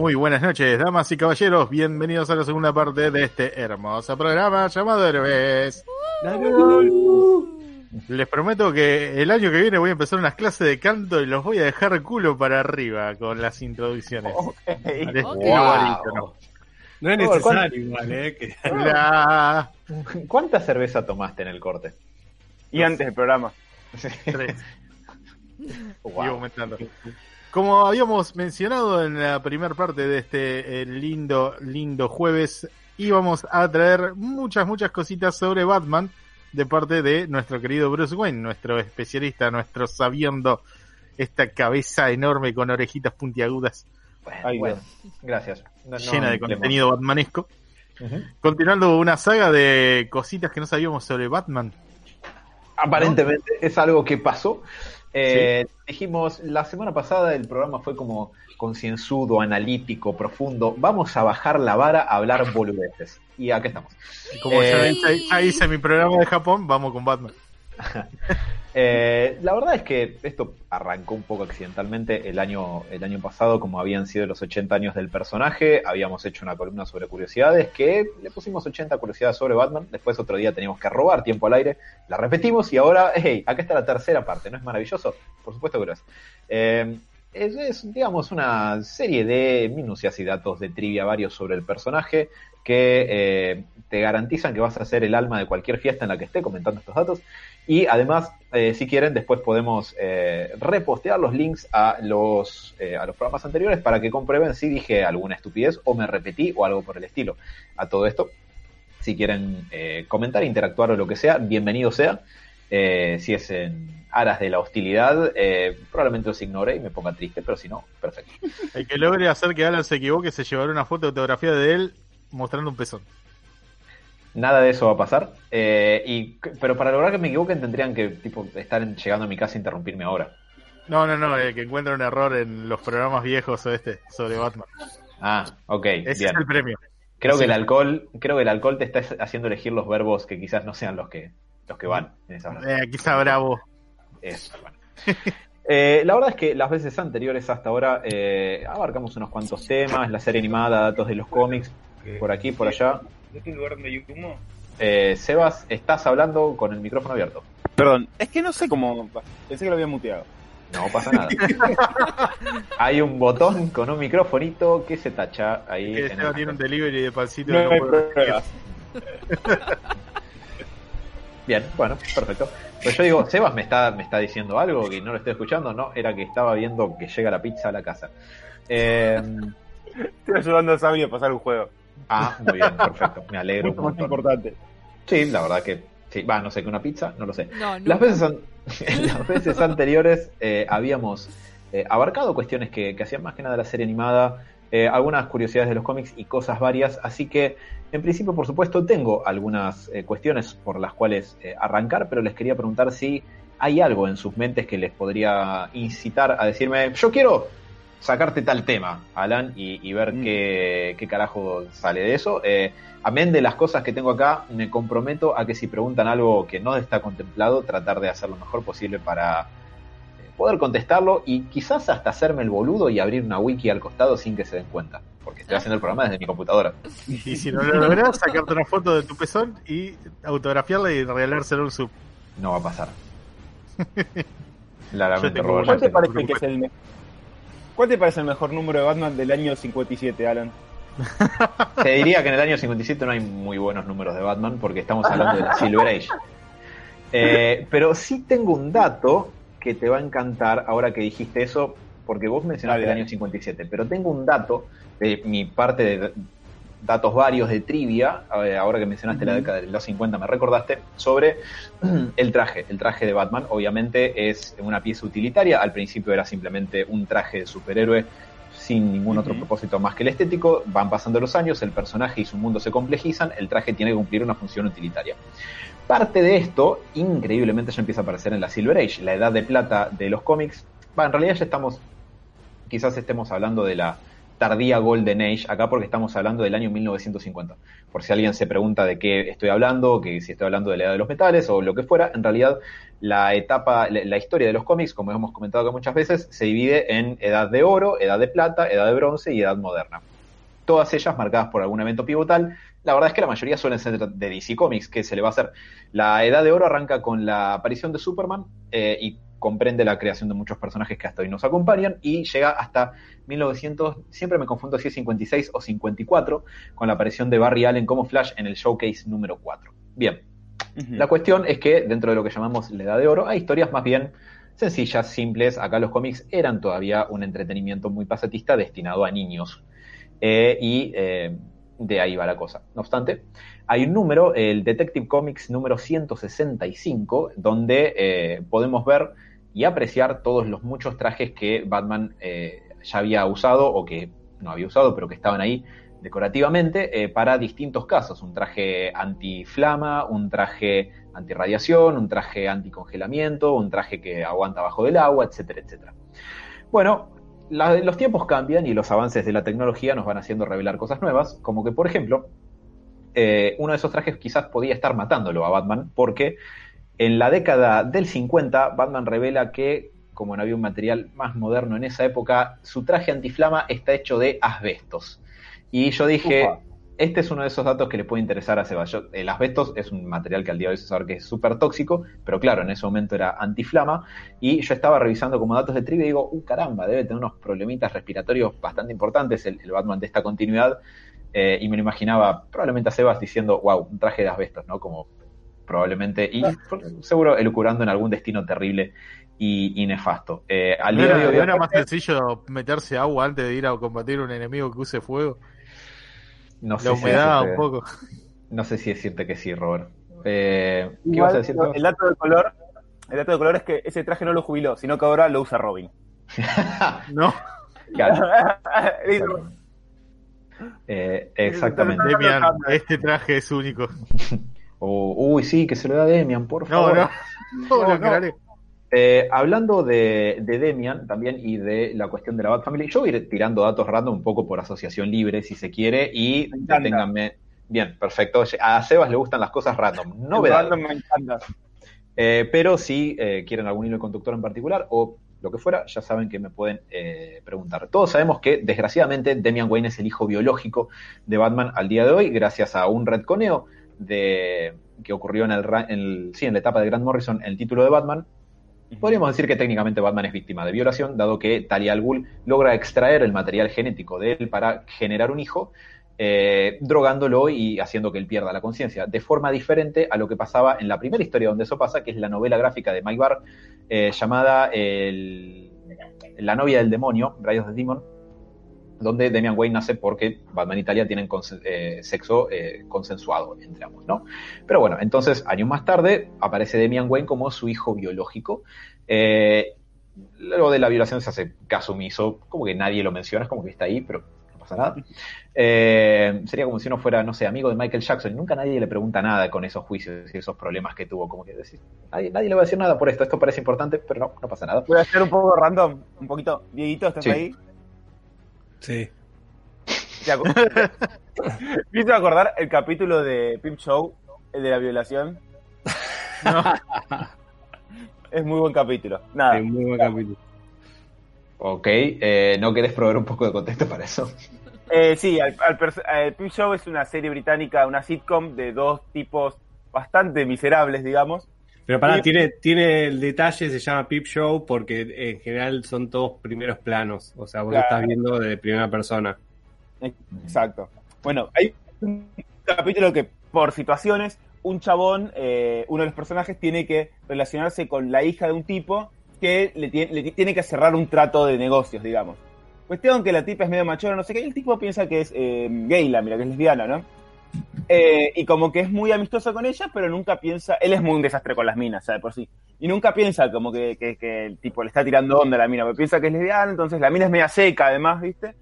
Muy buenas noches, damas y caballeros. Bienvenidos a la segunda parte de este hermoso programa llamado Herbes. Les prometo que el año que viene voy a empezar unas clases de canto y los voy a dejar culo para arriba con las introducciones. Okay. Al estilo Wow. barítono. No es necesario igual, eh. que- La- ¿Cuánta cerveza tomaste en el corte? Y antes del programa. Tres. Wow. Y aumentando. Como habíamos mencionado en la primera parte de este eh, lindo, lindo jueves, íbamos a traer muchas, muchas cositas sobre Batman de parte de nuestro querido Bruce Wayne, nuestro especialista, nuestro sabiendo esta cabeza enorme con orejitas puntiagudas, Bueno, Ay, bueno, gracias. No- no llena de contenido batmanesco. Continuando una saga de cositas que no sabíamos sobre Batman. Aparentemente es algo que pasó. Eh, Dijimos, la semana pasada el programa fue como concienzudo, analítico, profundo. Vamos a bajar la vara a hablar boludeces. Y acá estamos. Como Eh, ya- ya hice mi programa de Japón, vamos con Batman. Eh, la verdad es que esto arrancó un poco accidentalmente el año, el año pasado, como habían sido los 80 años del personaje. Habíamos hecho una columna sobre curiosidades que le pusimos 80 curiosidades sobre Batman. Después otro día teníamos que robar tiempo al aire. La repetimos y ahora, hey, acá está la tercera parte. ¿No es maravilloso? Por supuesto que lo es. Eh, es, es, digamos, una serie de minucias y datos de trivia varios sobre el personaje que eh, te garantizan que vas a ser el alma de cualquier fiesta en la que esté comentando estos datos. Y además, eh, si quieren, después podemos eh, repostear los links a los, eh, a los programas anteriores para que comprueben si dije alguna estupidez o me repetí o algo por el estilo. A todo esto, si quieren eh, comentar, interactuar o lo que sea, bienvenido sea. Si es en aras de la hostilidad, probablemente los ignore y me ponga triste, pero si no, perfecto. El que logre hacer que Alan se equivoque se llevará una foto de fotografía de él mostrando un pezón. Nada de eso va a pasar. Eh, y, pero para lograr que me equivoquen tendrían que tipo, estar llegando a mi casa e interrumpirme ahora. No, no, no, el que encuentra un error en los programas viejos o este sobre Batman. Ah, ok, Ese bien. es el premio. Creo que el alcohol, creo que el alcohol te está haciendo elegir los verbos que quizás no sean los que, los que van en esa. Eh, está Bravo. Eso, bueno. Eh, la verdad es que las veces anteriores hasta ahora eh, abarcamos unos cuantos temas, la serie animada, datos de los cómics, por aquí, por allá. ¿De este lugar donde hay humo? Eh, Sebas, estás hablando con el micrófono abierto. Perdón, es que no sé cómo. Pensé que lo había muteado. No pasa nada. Hay un botón con un microfonito que se tacha ahí. Que en el- tiene un delivery de pancito. No no hay. Bien, bueno, perfecto. Pues yo digo, Sebas me está, me está diciendo algo que no lo estoy escuchando. No, era que estaba viendo que llega la pizza a la casa. Eh, Estoy ayudando a Sabri a pasar un juego. Ah, muy bien, perfecto. Me alegro un Mucho más montón. importante. Sí, la verdad que sí. Va, no sé, que una pizza, no lo sé. No, Las veces, an- las veces anteriores eh, habíamos eh, abarcado cuestiones que, que hacían más que nada la serie animada, eh, algunas curiosidades de los cómics y cosas varias, así que en principio, por supuesto, tengo algunas eh, cuestiones por las cuales eh, arrancar, pero les quería preguntar si hay algo en sus mentes que les podría incitar a decirme, yo quiero sacarte tal tema, Alan, y, y ver Mm. qué, qué carajo sale de eso. Eh, amén de las cosas que tengo acá, me comprometo a que si preguntan algo que no está contemplado, tratar de hacer lo mejor posible para eh, poder contestarlo y quizás hasta hacerme el boludo y abrir una wiki al costado sin que se den cuenta, porque estoy haciendo el programa desde mi computadora. Y si no lo logras, sacarte una foto de tu pezón y autografiarla y regalárselo a un sub. No va a pasar. Yo Claramente, tengo Robert. una- ¿Cuál te parece que es el me- ¿Cuál te parece el mejor número de Batman del año 57, Alan? Se diría que en el año 57 no hay muy buenos números de Batman porque estamos hablando de la Silver Age. Eh, pero sí tengo un dato que te va a encantar ahora que dijiste eso, porque vos mencionaste el año 57, pero tengo un dato de mi parte de datos varios de trivia, ahora que mencionaste la década de los 50, me recordaste, sobre el traje. El traje de Batman obviamente es una pieza utilitaria, al principio era simplemente un traje de superhéroe sin ningún otro propósito más que el estético, van pasando los años, el personaje y su mundo se complejizan, el traje tiene que cumplir una función utilitaria. Parte de esto, increíblemente, ya empieza a aparecer en la Silver Age, la edad de plata de los cómics. Va, en realidad ya estamos, quizás estemos hablando de la tardía Golden Age acá porque estamos hablando del año 1950. Por si alguien se pregunta de qué estoy hablando, que si estoy hablando de la edad de los metales o lo que fuera, en realidad la etapa, la, historia de los cómics, como hemos comentado acá muchas veces, se divide en edad de oro, edad de plata, edad de bronce y edad moderna. Todas ellas marcadas por algún evento pivotal. La verdad es que la mayoría suelen ser de DC Comics, que se le va a hacer. La edad de oro arranca con la aparición de Superman eh, y comprende la creación de muchos personajes que hasta hoy nos acompañan y llega hasta 1900, siempre me confundo si es 56 o 54, con la aparición de Barry Allen como Flash en el showcase número 4. Bien, la cuestión es que dentro de lo que llamamos la edad de oro hay historias más bien sencillas, simples. Acá los cómics eran todavía un entretenimiento muy pasatista destinado a niños. Eh, y eh, de ahí va la cosa. No obstante, hay un número, el Detective Comics número 165, donde eh, podemos ver y apreciar todos los muchos trajes que Batman eh, ya había usado o que no había usado, pero que estaban ahí decorativamente eh, para distintos casos. Un traje antiflama, un traje antirradiación, un traje anticongelamiento, un traje que aguanta bajo del agua, etcétera, etcétera. Bueno, los tiempos cambian y los avances de la tecnología nos van haciendo revelar cosas nuevas, como que, por ejemplo, eh, uno de esos trajes quizás podía estar matándolo a Batman, porque en la década del 50, Batman revela que, como no había un material más moderno en esa época, su traje antiflama está hecho de asbestos. Y yo dije. Este es uno de esos datos que le puede interesar a Seba. Yo- el asbestos es un material que al día de hoy se sabe que es súper tóxico, pero claro, en ese momento era antiflama. Y yo estaba revisando como datos de trivia y digo, uh, caramba, debe tener unos problemitas respiratorios bastante importantes el, el Batman de esta continuidad. Eh, y me lo imaginaba probablemente a Sebas diciendo, wow, un traje de asbestos, ¿no? Como probablemente, y seguro elucurando en algún destino terrible y, y nefasto. Eh, al ¿No día era, de hoy, no era más sencillo meterse agua antes de ir a combatir un enemigo que use fuego? No sé La si humedad decirte- un poco. No sé si decirte que sí, Robert. Eh, ¿Qué Igual, a decir? tú? el dato de color, el dato de color es que ese traje no lo jubiló, sino que ahora lo usa Robin. No, Claro, Dice, eh, exactamente. Demian, este traje es único. Oh, uy, sí, que se lo da a Demian, por No, favor. no. No, No, lo no. Eh, hablando de, de Demian también y de la cuestión de la Bat Family, yo voy a ir tirando datos random un poco por asociación libre, si se quiere, y Me encanta. deténganme. Bien, perfecto. A Sebas le gustan las cosas random, novedades. random me encanta. Eh, pero si eh, quieren algún hilo conductor en particular o lo que fuera, ya saben que me pueden eh, preguntar. Todos sabemos que, desgraciadamente, Damian Wayne es el hijo biológico de Batman al día de hoy, gracias a un retconeo de, que ocurrió en, el, en el- sí, en la etapa de Grant Morrison, el título de Batman. Podríamos decir que técnicamente Batman es víctima de violación, dado que Talia al Ghul logra extraer el material genético de él para generar un hijo, eh, drogándolo y haciendo que él pierda la conciencia, de forma diferente a lo que pasaba en la primera historia donde eso pasa, que es la novela gráfica de Mike Barr, eh, llamada La novia del demonio, Rayos de Demon, donde Damian Wayne nace porque Batman y Talia tienen consen- eh, sexo eh, consensuado entre ambos, ¿no? Pero bueno, entonces, años más tarde, aparece Damian Wayne como su hijo biológico. Eh, lo de la violación se hace caso omiso, como que nadie lo menciona, es como que está ahí, pero no pasa nada. Sería como si uno fuera, no sé, amigo de Michael Jackson, y nunca nadie le pregunta nada con esos juicios y esos problemas que tuvo, como que decir, nadie, nadie le va a decir nada por esto, esto parece importante, pero no, no pasa nada. Voy a hacer un poco random, un poquito. Dieguito, ¿estás Sí. ahí? Sí. ¿Te acu- ¿Me hizo acordar el capítulo de Pimp Show, el de la violación? No. Es muy buen capítulo. Nada. Sí, muy buen capítulo. Ok, eh, ¿no querés proveer un poco de contexto para eso? Eh, sí, al, al eh, Pimp Show es una serie británica, una sitcom de dos tipos bastante miserables, digamos. Pero pará, Sí. tiene, tiene el detalle, se llama Peep Show, porque en general son todos primeros planos. O sea, vos Claro. lo estás viendo de primera persona. Exacto. Bueno, hay un capítulo que por situaciones, un chabón, eh, uno de los personajes tiene que relacionarse con la hija de un tipo que le, tiene- le tiene que cerrar un trato de negocios, digamos. Cuestión que la tipa es medio machora, no sé qué, y el tipo piensa que es eh, gay, la mira, que es lesbiana, ¿no? Eh, y como que es muy amistoso con ella, pero nunca piensa, él es muy un desastre con las minas, ¿sabes? Por sí. Y nunca piensa como que, que- que el tipo le está tirando onda a la mina, porque piensa que es lesbiana, entonces la mina es media seca además, ¿viste?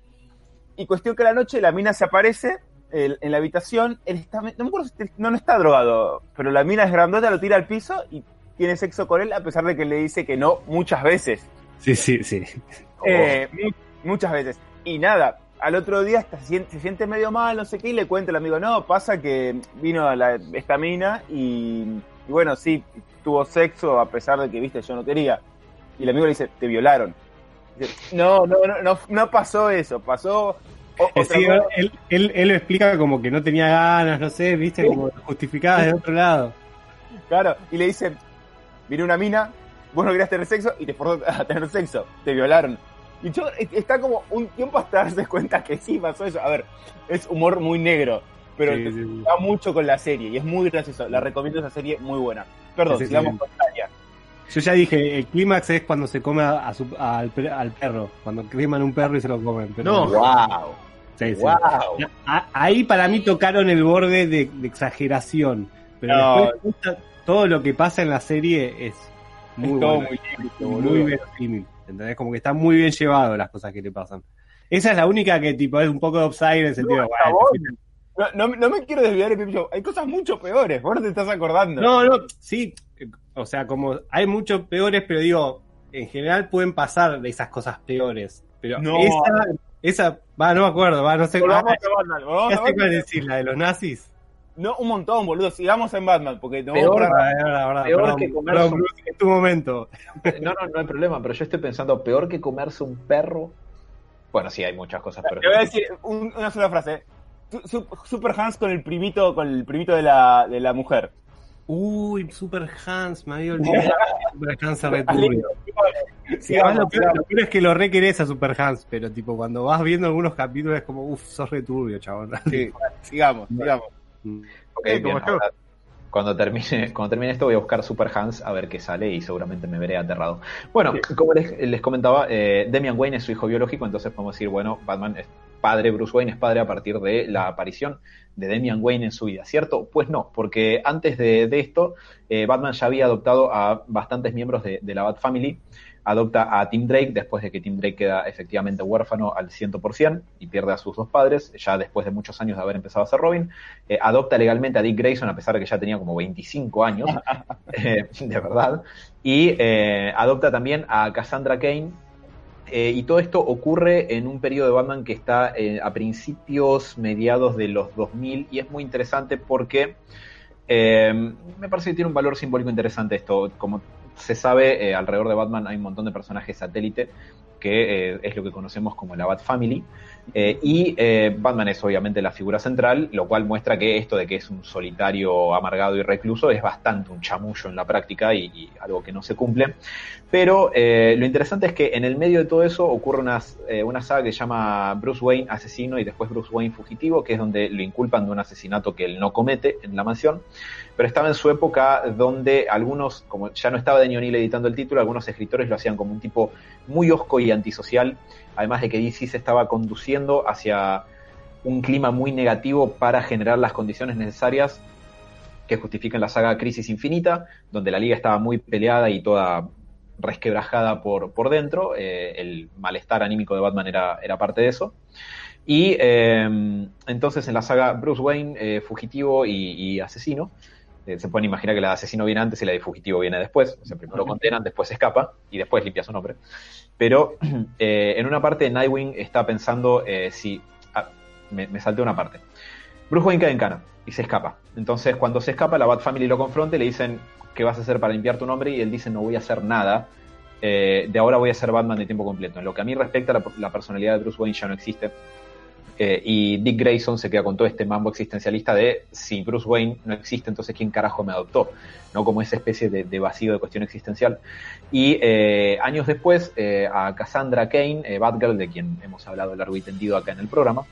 Y cuestión que la noche la mina se aparece en la habitación, él está, no me acuerdo si no, no está drogado, pero la mina es grandota, lo tira al piso y tiene sexo con él a pesar de que le dice que no muchas veces. Sí, sí, sí. Eh, mu- muchas veces. Y nada, al otro día hasta se siente, se siente medio mal, no sé qué, y le cuenta el amigo, no, pasa que vino la, esta mina y, y bueno, sí, tuvo sexo a pesar de que, viste, yo no quería. Y el amigo le dice, te violaron. Dice, no, no, no, no, no pasó eso, pasó... o- Sí, cosa". él, él, él lo explica como que no tenía ganas, no sé, viste, como justificadas de otro lado. Claro, y le dicen, vino una mina, vos no querías tener sexo y te forzó a tener sexo, te violaron. Y yo es- está como un tiempo hasta darse cuenta que sí pasó eso. A ver, es humor muy negro, pero Sí, te- sí, sí. va mucho con la serie y es muy gracioso. La recomiendo esa serie muy buena. Perdón, Sí, sí, sigamos con Tania. Yo ya dije, el clímax es cuando se come a su- al, per- al perro, cuando creman un perro y se lo comen. Pero, No. ¡Wow! Sí, sí. ¡Wow! Ahí para mí tocaron el borde de, de exageración. Pero No. después todo lo que pasa en la serie es muy es todo bueno, lindo, muy verosímil. ¿Entendés? Como que está muy bien llevado las cosas que le pasan. Esa es la única que tipo es un poco de upside en el sentido de, por bueno, favor. No, no, no me quiero desviar de Pip Show. Hay cosas mucho peores. Vos no te estás acordando. No, no, sí, o sea, como hay muchos peores, pero digo, en general pueden pasar de esas cosas peores. Pero No. esa, esa, va, no me acuerdo, va, no sé, Volvamos ah, a Batman. volvamos sé cuál Batman. decir, la de los nazis. No, un montón, boludo. Sigamos en Batman, porque no Peor. vamos a- Ah, verdad, Peor perdón, que comer perdón, tu momento. No, no, no hay problema, pero yo estoy pensando, peor que comerse un perro. Bueno, sí, hay muchas cosas, pero. Te voy a decir un- una sola frase. Su- su- Super Hans con el primito, con el primito de la, de la mujer. Uy, Super Hans, me había olvidado. Super Hans returbio. Además, Sigamos, lo, peor, sigamos. lo peor es que lo re querés a Super Hans, pero tipo cuando vas viendo algunos capítulos es como, uff, sos returbio, chabón. Sí, sigamos, sigamos. Ok, Eh, bien, como yo. ahora, cuando termine, cuando termine esto voy a buscar Super Hans a ver qué sale y seguramente me veré aterrado. Bueno, como les, les comentaba, eh, Damian Wayne es su hijo biológico, entonces podemos decir, bueno, Batman es padre, Bruce Wayne es padre a partir de la aparición de Damian Wayne en su vida, ¿cierto? Pues no, porque antes de, de esto, eh, Batman ya había adoptado a bastantes miembros de, de la Bat Family. Adopta a Tim Drake después de que Tim Drake queda efectivamente huérfano al 100% y pierde a sus dos padres, ya después de muchos años de haber empezado a ser Robin. Eh, adopta legalmente a Dick Grayson a pesar de que ya tenía como 25 años, eh, de verdad. Y eh, adopta también a Cassandra Kane. eh, y todo esto ocurre en un periodo de Batman que está eh, a principios, mediados de los 2000 y es muy interesante porque eh, me parece que tiene un valor simbólico interesante esto. Como se sabe, eh, alrededor de Batman hay un montón de personajes satélite que eh, es lo que conocemos como la Bat Family. Eh, y eh, Batman es obviamente la figura central, lo cual muestra que esto de que es un solitario amargado y recluso es bastante un chamullo en la práctica y, algo que no se cumple. Pero eh, lo interesante es que en el medio de todo eso ocurre una, una saga que se llama Bruce Wayne asesino y después Bruce Wayne fugitivo, que es donde lo inculpan de un asesinato que él no comete en la mansión. Pero estaba en su época donde algunos, como ya no estaba Daniel O'Neill editando el título, algunos escritores lo hacían como un tipo muy osco y antisocial, además de que DC se estaba conduciendo hacia un clima muy negativo para generar las condiciones necesarias que justifican la saga Crisis Infinita, donde la liga estaba muy peleada y toda resquebrajada por, por dentro. Eh, el malestar anímico de Batman era, era parte de eso. Y eh, entonces en la saga Bruce Wayne, eh, fugitivo y, y asesino, eh, se pueden imaginar que la de asesino viene antes y la de fugitivo viene después. O sea, primero lo condenan, después escapa y después limpia su nombre. Pero eh, en una parte Nightwing está pensando eh, si... ah, me, salté una parte. Bruce Wayne cae en cana y se escapa. Entonces cuando se escapa la Bat Family lo confronta y le dicen ¿qué vas a hacer para limpiar tu nombre? Y él dice no voy a hacer nada. Eh, de ahora voy a ser Batman de tiempo completo. En lo que a mí respecta, la, la personalidad de Bruce Wayne ya no existe. Eh, y Dick Grayson se queda con todo este mambo existencialista de si Bruce Wayne no existe, entonces ¿quién carajo me adoptó? ¿No? Como esa especie de, vacío de cuestión existencial. Y eh, años después, eh, a Cassandra Kane, Batgirl, de quien hemos hablado largo y tendido acá en el programa,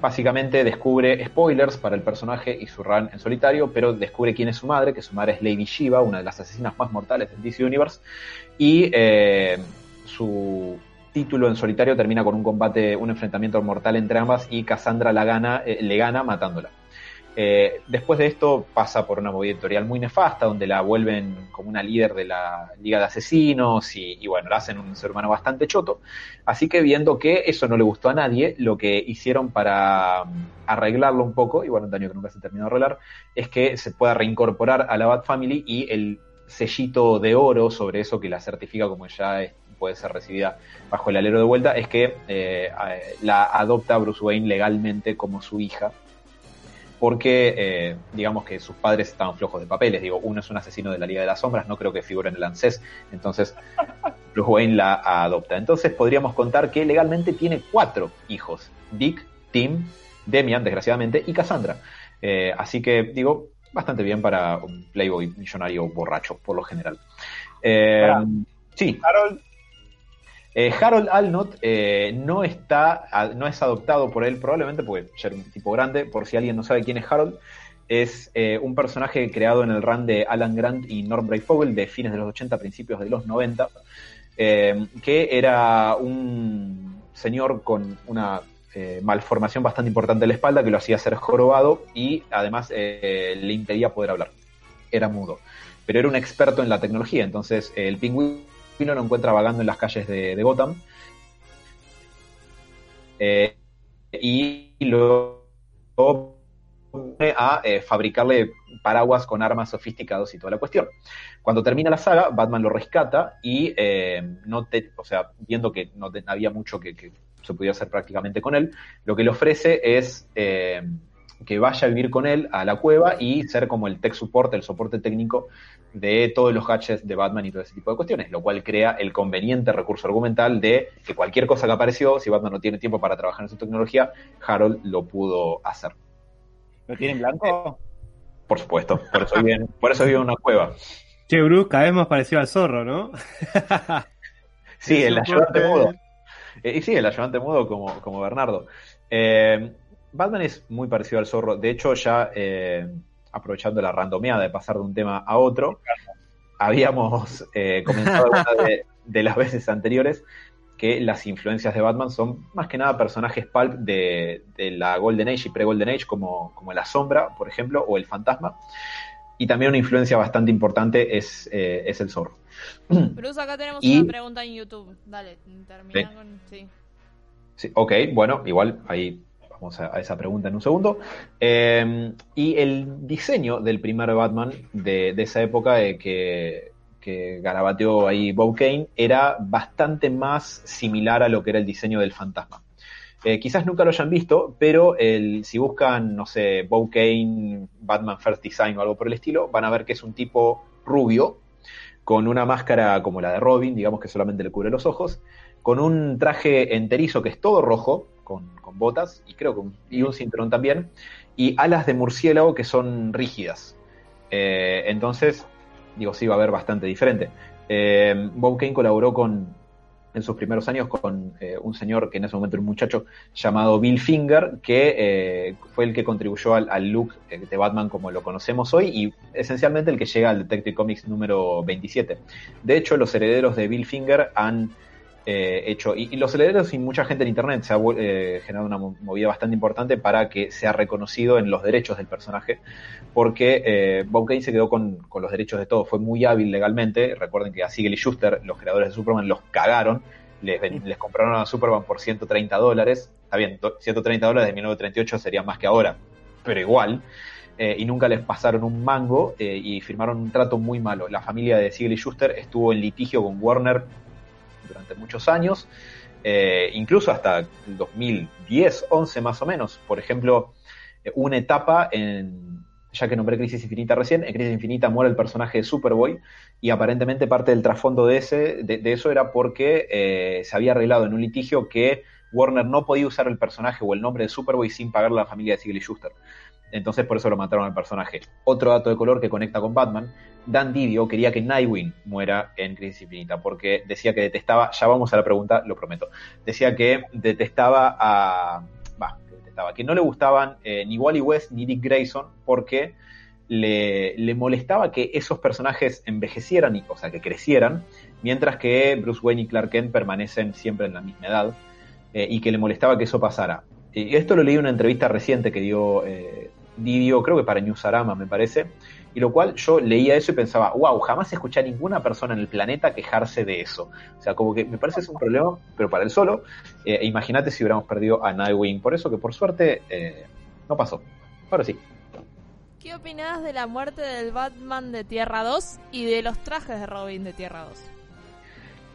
básicamente descubre spoilers para el personaje y su run en solitario, pero descubre quién es su madre, que su madre es Lady Shiva, una de las asesinas más mortales del DC Universe, y su título en solitario termina con un combate, un enfrentamiento mortal entre ambas y Cassandra la gana, eh, le gana matándola. Eh, después de esto pasa por una movida editorial muy nefasta, donde la vuelven como una líder de la Liga de Asesinos y, bueno, la hacen un ser humano bastante choto. Así que viendo que eso no le gustó a nadie, lo que hicieron para um, arreglarlo un poco, y bueno, un daño que nunca se terminó de arreglar, es que se pueda reincorporar a la Bat Family y el sellito de oro sobre eso que la certifica como ya es- puede ser recibida bajo el alero de vuelta, es que eh, la adopta Bruce Wayne legalmente como su hija, porque eh, digamos que sus padres estaban flojos de papeles, digo, uno es un asesino de la Liga de las Sombras, no creo que figure en el ANSES, entonces Bruce Wayne la adopta. Entonces podríamos contar que legalmente tiene cuatro hijos, Dick, Tim, Demian, desgraciadamente, y Cassandra. Eh, así que, digo, bastante bien para un playboy millonario borracho, por lo general. Eh, sí, Harold, eh, Harold Alnott eh, no está, no es adoptado por él, probablemente porque era un tipo grande. Por si alguien no sabe quién es Harold, es un personaje creado en el run de Alan Grant y Norm Brayfogle de fines de los 80, principios de los 90, eh, que era un señor con una eh, malformación bastante importante en la espalda que lo hacía ser jorobado y además eh, le impedía poder hablar. Era mudo. Pero era un experto en la tecnología, entonces el pingüino lo encuentra vagando en las calles de, de Gotham. Eh, y lo pone a fabricarle paraguas con armas sofisticados y toda la cuestión. Cuando termina la saga, Batman lo rescata y no te, o sea, viendo que no te- había mucho que se podía hacer prácticamente con él, lo que le ofrece es eh, que vaya a vivir con él a la cueva y ser como el tech support, el soporte técnico de todos los gadgets de Batman y todo ese tipo de cuestiones, lo cual crea el conveniente recurso argumental de que cualquier cosa que apareció, si Batman no tiene tiempo para trabajar en su tecnología, Harold lo pudo hacer. ¿lo tiene en blanco? Por supuesto, por eso vive en, por eso vive en una cueva. Che, Bruce, cada vez más parecido al zorro, ¿no? Sí, el ayudante mudo. Eh, y sí, el ayudante mudo como, como Bernardo. Eh, Batman es muy parecido al zorro. De hecho, ya eh, aprovechando la randomeada de pasar de un tema a otro, habíamos alguna de, de las veces anteriores que las influencias de Batman son más que nada personajes pulp de, de la Golden Age y pre-Golden Age, como, como la Sombra, por ejemplo, o el Fantasma. Y también una influencia bastante importante es, eh, es el zorro. Bruce, acá tenemos Y- una pregunta en YouTube. Dale, termina Sí. con. Sí. Sí, ok, bueno, igual ahí vamos a, a esa pregunta en un segundo. Eh, y el diseño del primer Batman de, de esa época eh, que, que garabateó ahí Bob Kane era bastante más similar a lo que era el diseño del fantasma. Eh, quizás nunca lo hayan visto, pero el, si buscan, no sé, Bob Kane, Batman First Design o algo por el estilo, van a ver que es un tipo rubio, con una máscara como la de Robin, digamos que solamente le cubre los ojos, con un traje enterizo que es todo rojo, con, botas y creo que un, y un cinturón también, y alas de murciélago que son rígidas. Eh, entonces, digo, sí va a haber bastante diferente. Eh, Bob Kane colaboró con, en sus primeros años con eh, un señor que en ese momento era un muchacho llamado Bill Finger, que eh, fue el que contribuyó al, al look eh, de Batman como lo conocemos hoy y esencialmente el que llega al Detective Comics número 27. De hecho, los herederos de Bill Finger han eh, hecho, y, los herederos y mucha gente en Internet se ha eh, generado una mo- movida bastante importante para que sea reconocido en los derechos del personaje, porque eh, Bob Kane se quedó con, con los derechos de todo, fue muy hábil legalmente, recuerden que a Siegel y Schuster, los creadores de Superman, los cagaron, les, les compraron a Superman por 130 dólares, está bien, to- 130 dólares de 1938 sería más que ahora, pero igual, eh, y nunca les pasaron un mango y firmaron un trato muy malo. La familia de Siegel y Schuster estuvo en litigio con Warner durante muchos años, eh, incluso hasta el 2010, 11 más o menos. Por ejemplo, eh, una etapa en, ya que nombré Crisis Infinita recién, en Crisis Infinita muere el personaje de Superboy y aparentemente parte del trasfondo de, ese, de, eso era porque eh, se había arreglado en un litigio que Warner no podía usar el personaje o el nombre de Superboy sin pagarle a la familia de Siegel y Schuster. Entonces por eso lo mataron al personaje. Otro dato de color que conecta con Batman, Dan Didio quería que Nightwing muera en Crisis Infinita porque decía que detestaba, ya vamos a la pregunta, lo prometo, decía que detestaba a... Va, que detestaba, que no le gustaban eh, ni Wally West ni Dick Grayson porque le, le molestaba que esos personajes envejecieran, y, o sea, que crecieran, mientras que Bruce Wayne y Clark Kent permanecen siempre en la misma edad, eh, y que le molestaba que eso pasara. Y esto lo leí en una entrevista reciente que dio eh, Didio, creo que para Newsarama, me parece, y lo cual yo leía eso y pensaba, wow, jamás escuché a ninguna persona en el planeta quejarse de eso. O sea, como que me parece es un problema, pero para él solo. Eh, Imagínate si hubiéramos perdido a Nightwing. Por eso que por suerte eh, no pasó. Ahora sí. ¿Qué opinás de la muerte del Batman de Tierra 2 y de los trajes de Robin de Tierra 2?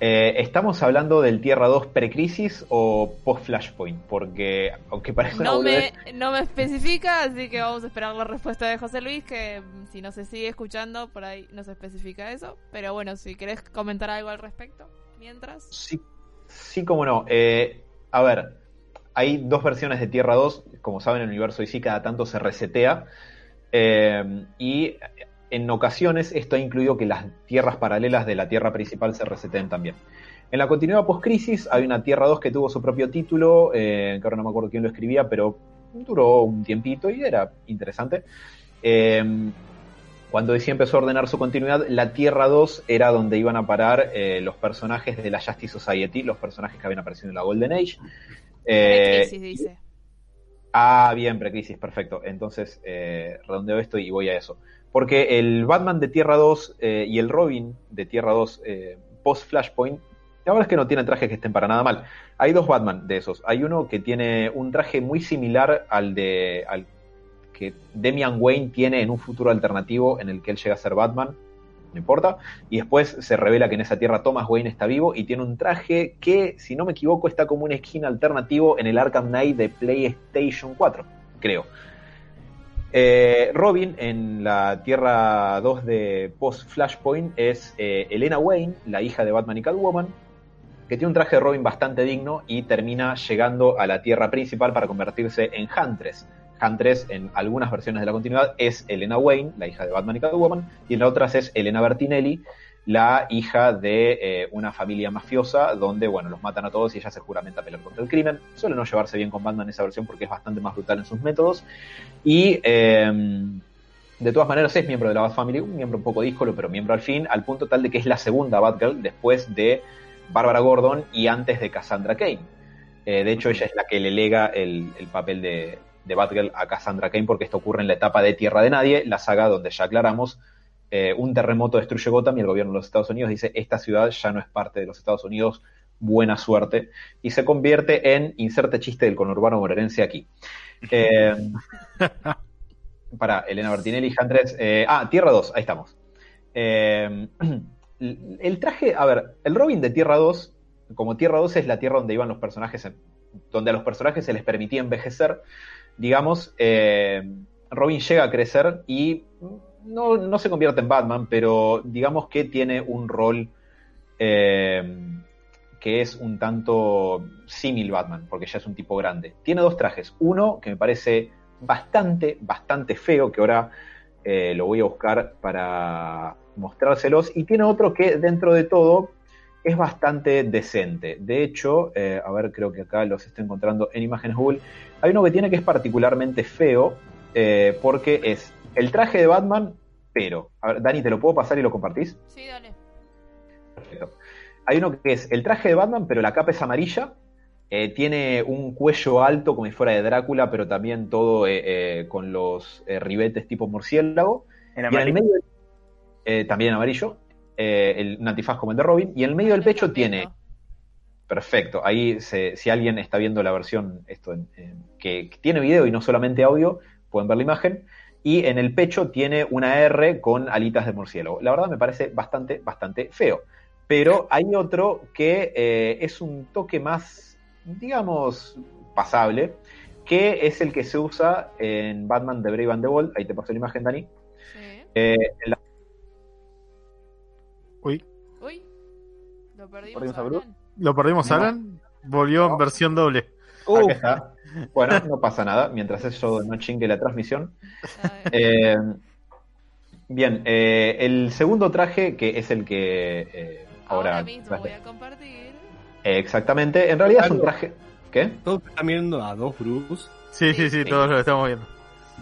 Eh, ¿Estamos hablando del Tierra 2 pre-crisis o post-Flashpoint? Porque, aunque parece una No boludez, me, no me especifica, así que vamos a esperar la respuesta de José Luis, que mm, si no se sigue escuchando, por ahí no se especifica eso. Pero bueno, si querés comentar algo al respecto, mientras. Sí, sí, como no. Eh, a ver, hay dos versiones de Tierra 2. Como saben, el universo DC cada tanto se resetea. Eh, y en ocasiones esto ha incluido que las tierras paralelas de la Tierra principal se reseteen también. En la continuidad post-crisis hay una Tierra 2 que tuvo su propio título, eh, que ahora no me acuerdo quién lo escribía, pero duró un tiempito y era interesante. Eh, cuando DC empezó a ordenar su continuidad, la Tierra 2 era donde iban a parar eh, los personajes de la Justice Society, los personajes que habían aparecido en la Golden Age. Eh, Crisis, dice. Ah, bien, precrisis, perfecto. Entonces, eh, redondeo esto y voy a eso. Porque el Batman de Tierra 2 eh, y el Robin de Tierra 2 eh, post-Flashpoint, la verdad es que no tienen trajes que estén para nada mal. Hay dos Batman de esos. Hay uno que tiene un traje muy similar al de que Demian Wayne tiene en un futuro alternativo en el que él llega a ser Batman. No importa. Y después se revela que en esa tierra Thomas Wayne está vivo y tiene un traje que, si no me equivoco, está como un skin alternativo en el Arkham Knight de PlayStation 4, creo. Eh, Robin en la Tierra 2 de Post Flashpoint es eh, Elena Wayne, la hija de Batman y Catwoman, que tiene un traje de Robin bastante digno y termina llegando a la Tierra principal para convertirse en Huntress. Huntress en algunas versiones de la continuidad es Elena Wayne, la hija de Batman y Catwoman, y en otras es Elena Bertinelli, la hija de eh, una familia mafiosa donde, bueno, los matan a todos y ella se juramenta a pelear contra el crimen. Suele no llevarse bien con Batman en esa versión porque es bastante más brutal en sus métodos. Y eh, de todas maneras es miembro de la Bat Family, un miembro un poco díscolo, pero miembro al fin, al punto tal de que es la segunda Batgirl después de Barbara Gordon y antes de Cassandra Cain. Eh, de hecho, ella es la que le lega el, el papel de, de Batgirl a Cassandra Cain porque esto ocurre en la etapa de Tierra de Nadie, la saga donde ya aclaramos eh, un terremoto destruye Gotham y el gobierno de los Estados Unidos dice esta ciudad ya no es parte de los Estados Unidos, buena suerte, y se convierte en inserte chiste del conurbano bonaerense aquí. Eh, para Elena Bertinelli, Huntress, eh, ah, Tierra 2, ahí estamos. El traje, a ver, el Robin de Tierra 2, como Tierra 2 es la tierra donde iban los personajes, en- donde a los personajes se les permitía envejecer, digamos, Robin llega a crecer y no, no se convierte en Batman, pero digamos que tiene un rol eh, que es un tanto símil Batman, porque ya es un tipo grande. Tiene dos trajes. Uno que me parece bastante, bastante feo, que ahora eh, lo voy a buscar para mostrárselos, y tiene otro que dentro de todo es bastante decente. De hecho, eh, a ver, creo que acá los estoy encontrando en imágenes Google. Hay uno que tiene que es particularmente feo, porque es el traje de Batman, pero. A ver, Dani, ¿te lo puedo pasar y lo compartís? Sí, dale. Perfecto. Hay uno que es el traje de Batman, pero la capa es amarilla. Eh, tiene un cuello alto como si fuera de Drácula, pero también todo eh, eh, con los eh, ribetes tipo murciélago. En Y en el amarillo. medio, eh, también amarillo, eh, el, un antifaz como el de Robin. Y en el medio del pecho tiene Perfecto. Ahí, se- si alguien está viendo la versión esto en- en- que, que tiene video y no solamente audio, pueden ver la imagen. Y en el pecho tiene una R con alitas de murciélago. La verdad me parece bastante, bastante feo. Pero hay otro que eh, es un toque más, digamos, pasable, que es el que se usa en Batman de Brave and the Bold. Ahí te paso la imagen, Dani. Sí. Eh, la- Uy, Uy, lo perdimos. ¿Perdimos a? Alan. ¿lo perdimos. Alan? Volvió en versión doble. acá está. Bueno, no pasa nada, mientras eso no chingue la transmisión. Eh, bien, eh, el segundo traje, que es el que eh, ahora... Ahora mismo voy a compartir. Eh, exactamente, en realidad es un traje... ¿Qué? Todos están viendo a dos Bruce. Sí, sí, sí, Sí. todos lo estamos viendo.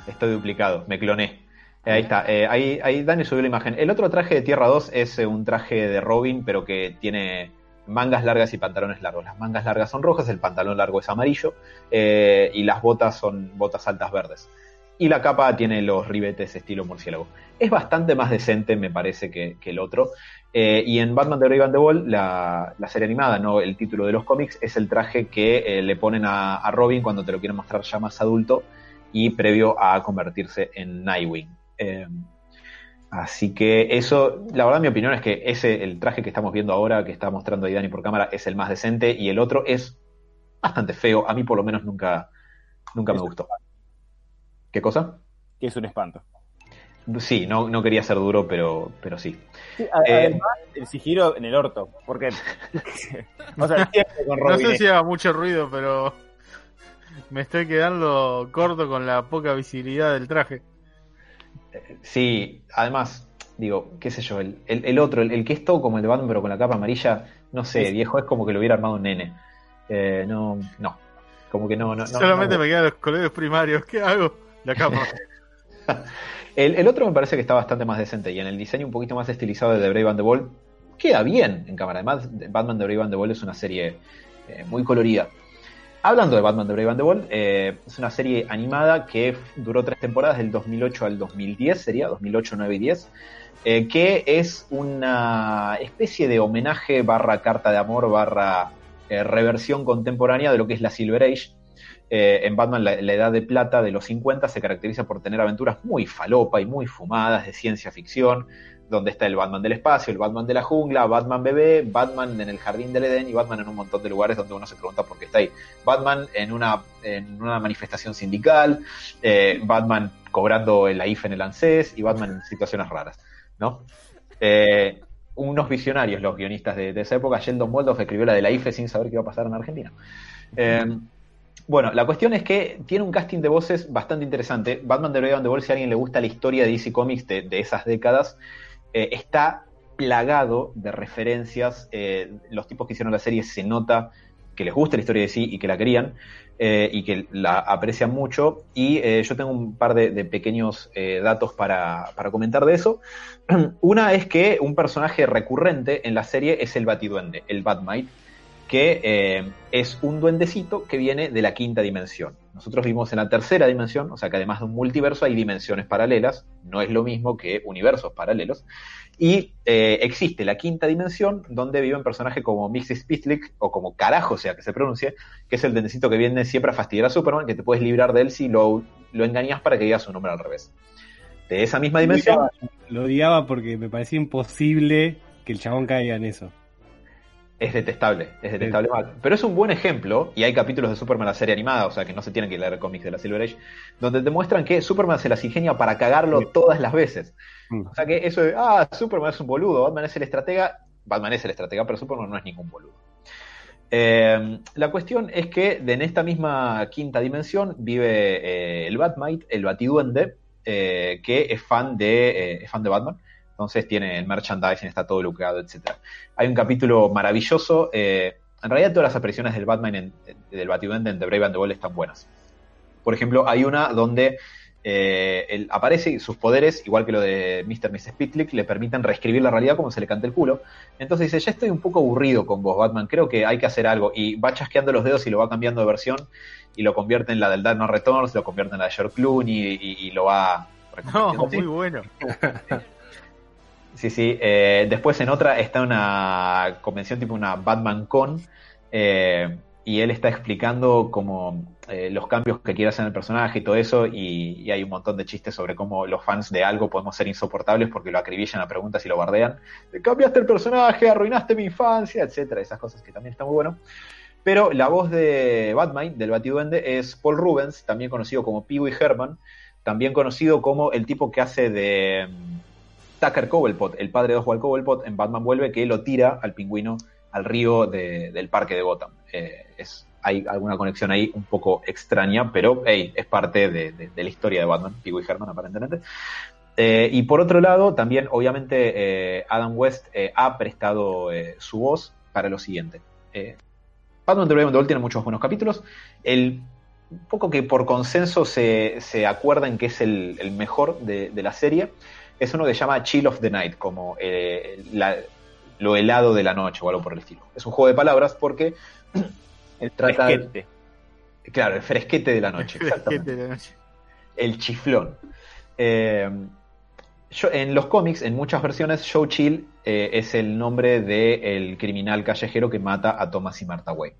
Estoy duplicado, me cloné. Eh, ahí está, eh, ahí, ahí Dani subió la imagen. El otro traje de Tierra 2 es eh, un traje de Robin, pero que tiene mangas largas y pantalones largos. Las mangas largas son rojas, el pantalón largo es amarillo eh, y las botas son botas altas verdes. Y la capa tiene los ribetes estilo murciélago. Es bastante más decente, me parece, que, que el otro. Eh, y en Batman de Brave and the Bold, la, la serie animada, no el título de los cómics, es el traje que eh, le ponen a, a Robin cuando te lo quieren mostrar ya más adulto y previo a convertirse en Nightwing. Así que eso, la verdad mi opinión es que ese, el traje que estamos viendo ahora, que está mostrando ahí Dani por cámara, es el más decente y el otro es bastante feo. A mí por lo menos nunca, nunca me gustó. ¿Qué cosa? Que es un espanto. Sí, no, no quería ser duro, pero, pero sí. Sí, a- Eh, además, el sigilo en el orto. Porque. o sea, siempre con No sé si haga mucho ruido, pero me estoy quedando corto con la poca visibilidad del traje. Sí, además, digo, qué sé yo, el, el- el otro, el, el que es todo como el de Batman, pero con la capa amarilla, no sé, viejo, es como que lo hubiera armado un nene. Eh, no, no. Como que no, no. Solamente no. me quedan los colores primarios. ¿Qué hago? La capa. El, el otro me parece que está bastante más decente y en el diseño un poquito más estilizado de The Brave and the Bold queda bien en cámara. Además, Batman The Brave and the Bold es una serie eh, muy colorida. Hablando de Batman The Brave and the Bold, eh, es una serie animada que duró tres temporadas, del 2008 al 2010, sería 2008, 9 y 10, eh, que es una especie de homenaje barra carta de amor barra eh, reversión contemporánea de lo que es la Silver Age. En Batman la edad de plata de los 50 se caracteriza por tener aventuras muy falopa y muy fumadas de ciencia ficción, donde está el Batman del espacio, el Batman de la jungla, Batman bebé, Batman en el jardín del Edén y Batman en un montón de lugares donde uno se pregunta por qué está ahí. Batman en una, en una manifestación sindical, eh, Batman cobrando el AIF en el ANSES y Batman en situaciones raras, ¿no? Eh, unos visionarios los guionistas de, esa época, Sheldon Moldoff escribió la de la IFE sin saber qué iba a pasar en Argentina. Eh, bueno, la cuestión es que tiene un casting de voces bastante interesante. Batman de Brave and the Bold, si a alguien le gusta la historia de DC Comics de, de esas décadas, eh, está plagado de referencias. eh, los tipos que hicieron la serie se nota que les gusta la historia de DC y que la querían eh, y que la aprecian mucho. Y yo tengo un par de, de pequeños datos para, para comentar de eso. Una es que un personaje recurrente en la serie es el Batiduende, el Batmite que eh, es un duendecito que viene de la quinta dimensión. Nosotros vivimos en la tercera dimensión, o sea que además de un multiverso hay dimensiones paralelas, no es lo mismo que universos paralelos, y eh, existe la quinta dimensión donde viven personajes como Mrs. Pitlick, o como carajo sea que se pronuncie, que es el duendecito que viene siempre a fastidiar a Superman, que te puedes librar de él si lo, lo engañas para que diga su nombre al revés. De esa misma dimensión... Lo odiaba porque me parecía imposible que el chabón caiga en eso. Es detestable, es detestable mal. Pero es un buen ejemplo, y hay capítulos de Superman la serie animada, o sea que no se tienen que leer cómics de la Silver Age, donde te muestran que Superman se las ingenia para cagarlo Sí. todas las veces. Mm. O sea que eso de, ah, Superman es un boludo, Batman es el estratega, Batman es el estratega, pero Superman no es ningún boludo. Eh, la cuestión es que en esta misma quinta dimensión vive eh, el Batmite, el Batiduende, eh, que es fan de, eh, es fan de Batman. Entonces tiene el merchandising, está todo lucrado, etc. Hay un capítulo maravilloso. eh, en realidad todas las apariciones del Batman en- del Batiduende en The Brave and the Bold están buenas. Por ejemplo, hay una donde eh, él aparece y sus poderes, igual que lo de Mr. y Mrs. Pitlick, le permiten reescribir la realidad como se le cante el culo. Entonces dice, ya estoy un poco aburrido con vos, Batman, creo que hay que hacer algo. Y va chasqueando los dedos y lo va cambiando de versión y lo convierte en la del Dark No Returns, lo convierte en la de George Clooney y, y- y lo va... No, muy bueno. Sí, sí. eh, después en otra está una convención tipo una Batman Con. eh, y él está explicando como eh, los cambios que quiere hacer en el personaje y todo eso. Y, hay un montón de chistes sobre cómo los fans de algo podemos ser insoportables porque lo acribillan a preguntas y lo bardean. De, Cambiaste el personaje, arruinaste mi infancia, etcétera. Esas cosas que también están muy bueno. Pero la voz de Batman, del Batiduende, es Paul Rubens, también conocido como Pee Wee Herman, también conocido como el tipo que hace de mm, Tucker Cobblepot, el padre de Oswald Cobblepot en Batman Vuelve, que lo tira al pingüino al río de- del parque de Gotham. Eh, hay alguna conexión ahí un poco extraña, pero hey, es parte de, la historia de Batman, Pee Herman aparentemente. Eh, y por otro lado, también obviamente eh, Adam West ha prestado su voz para lo siguiente. Batman The Brave and tiene muchos buenos capítulos. El un poco que por consenso se, se acuerdan que es el, mejor de la serie, es uno que se llama Chill of the Night, como eh, la- lo helado de la noche o algo por el estilo. Es un juego de palabras porque El Trata de- fresquete. Claro, el fresquete de la noche. exactamente. Gente de la noche. El chiflón. Eh, yo- en los cómics, en muchas versiones, Joe Chill eh, es el nombre del criminal callejero que mata a Thomas y Martha Wayne.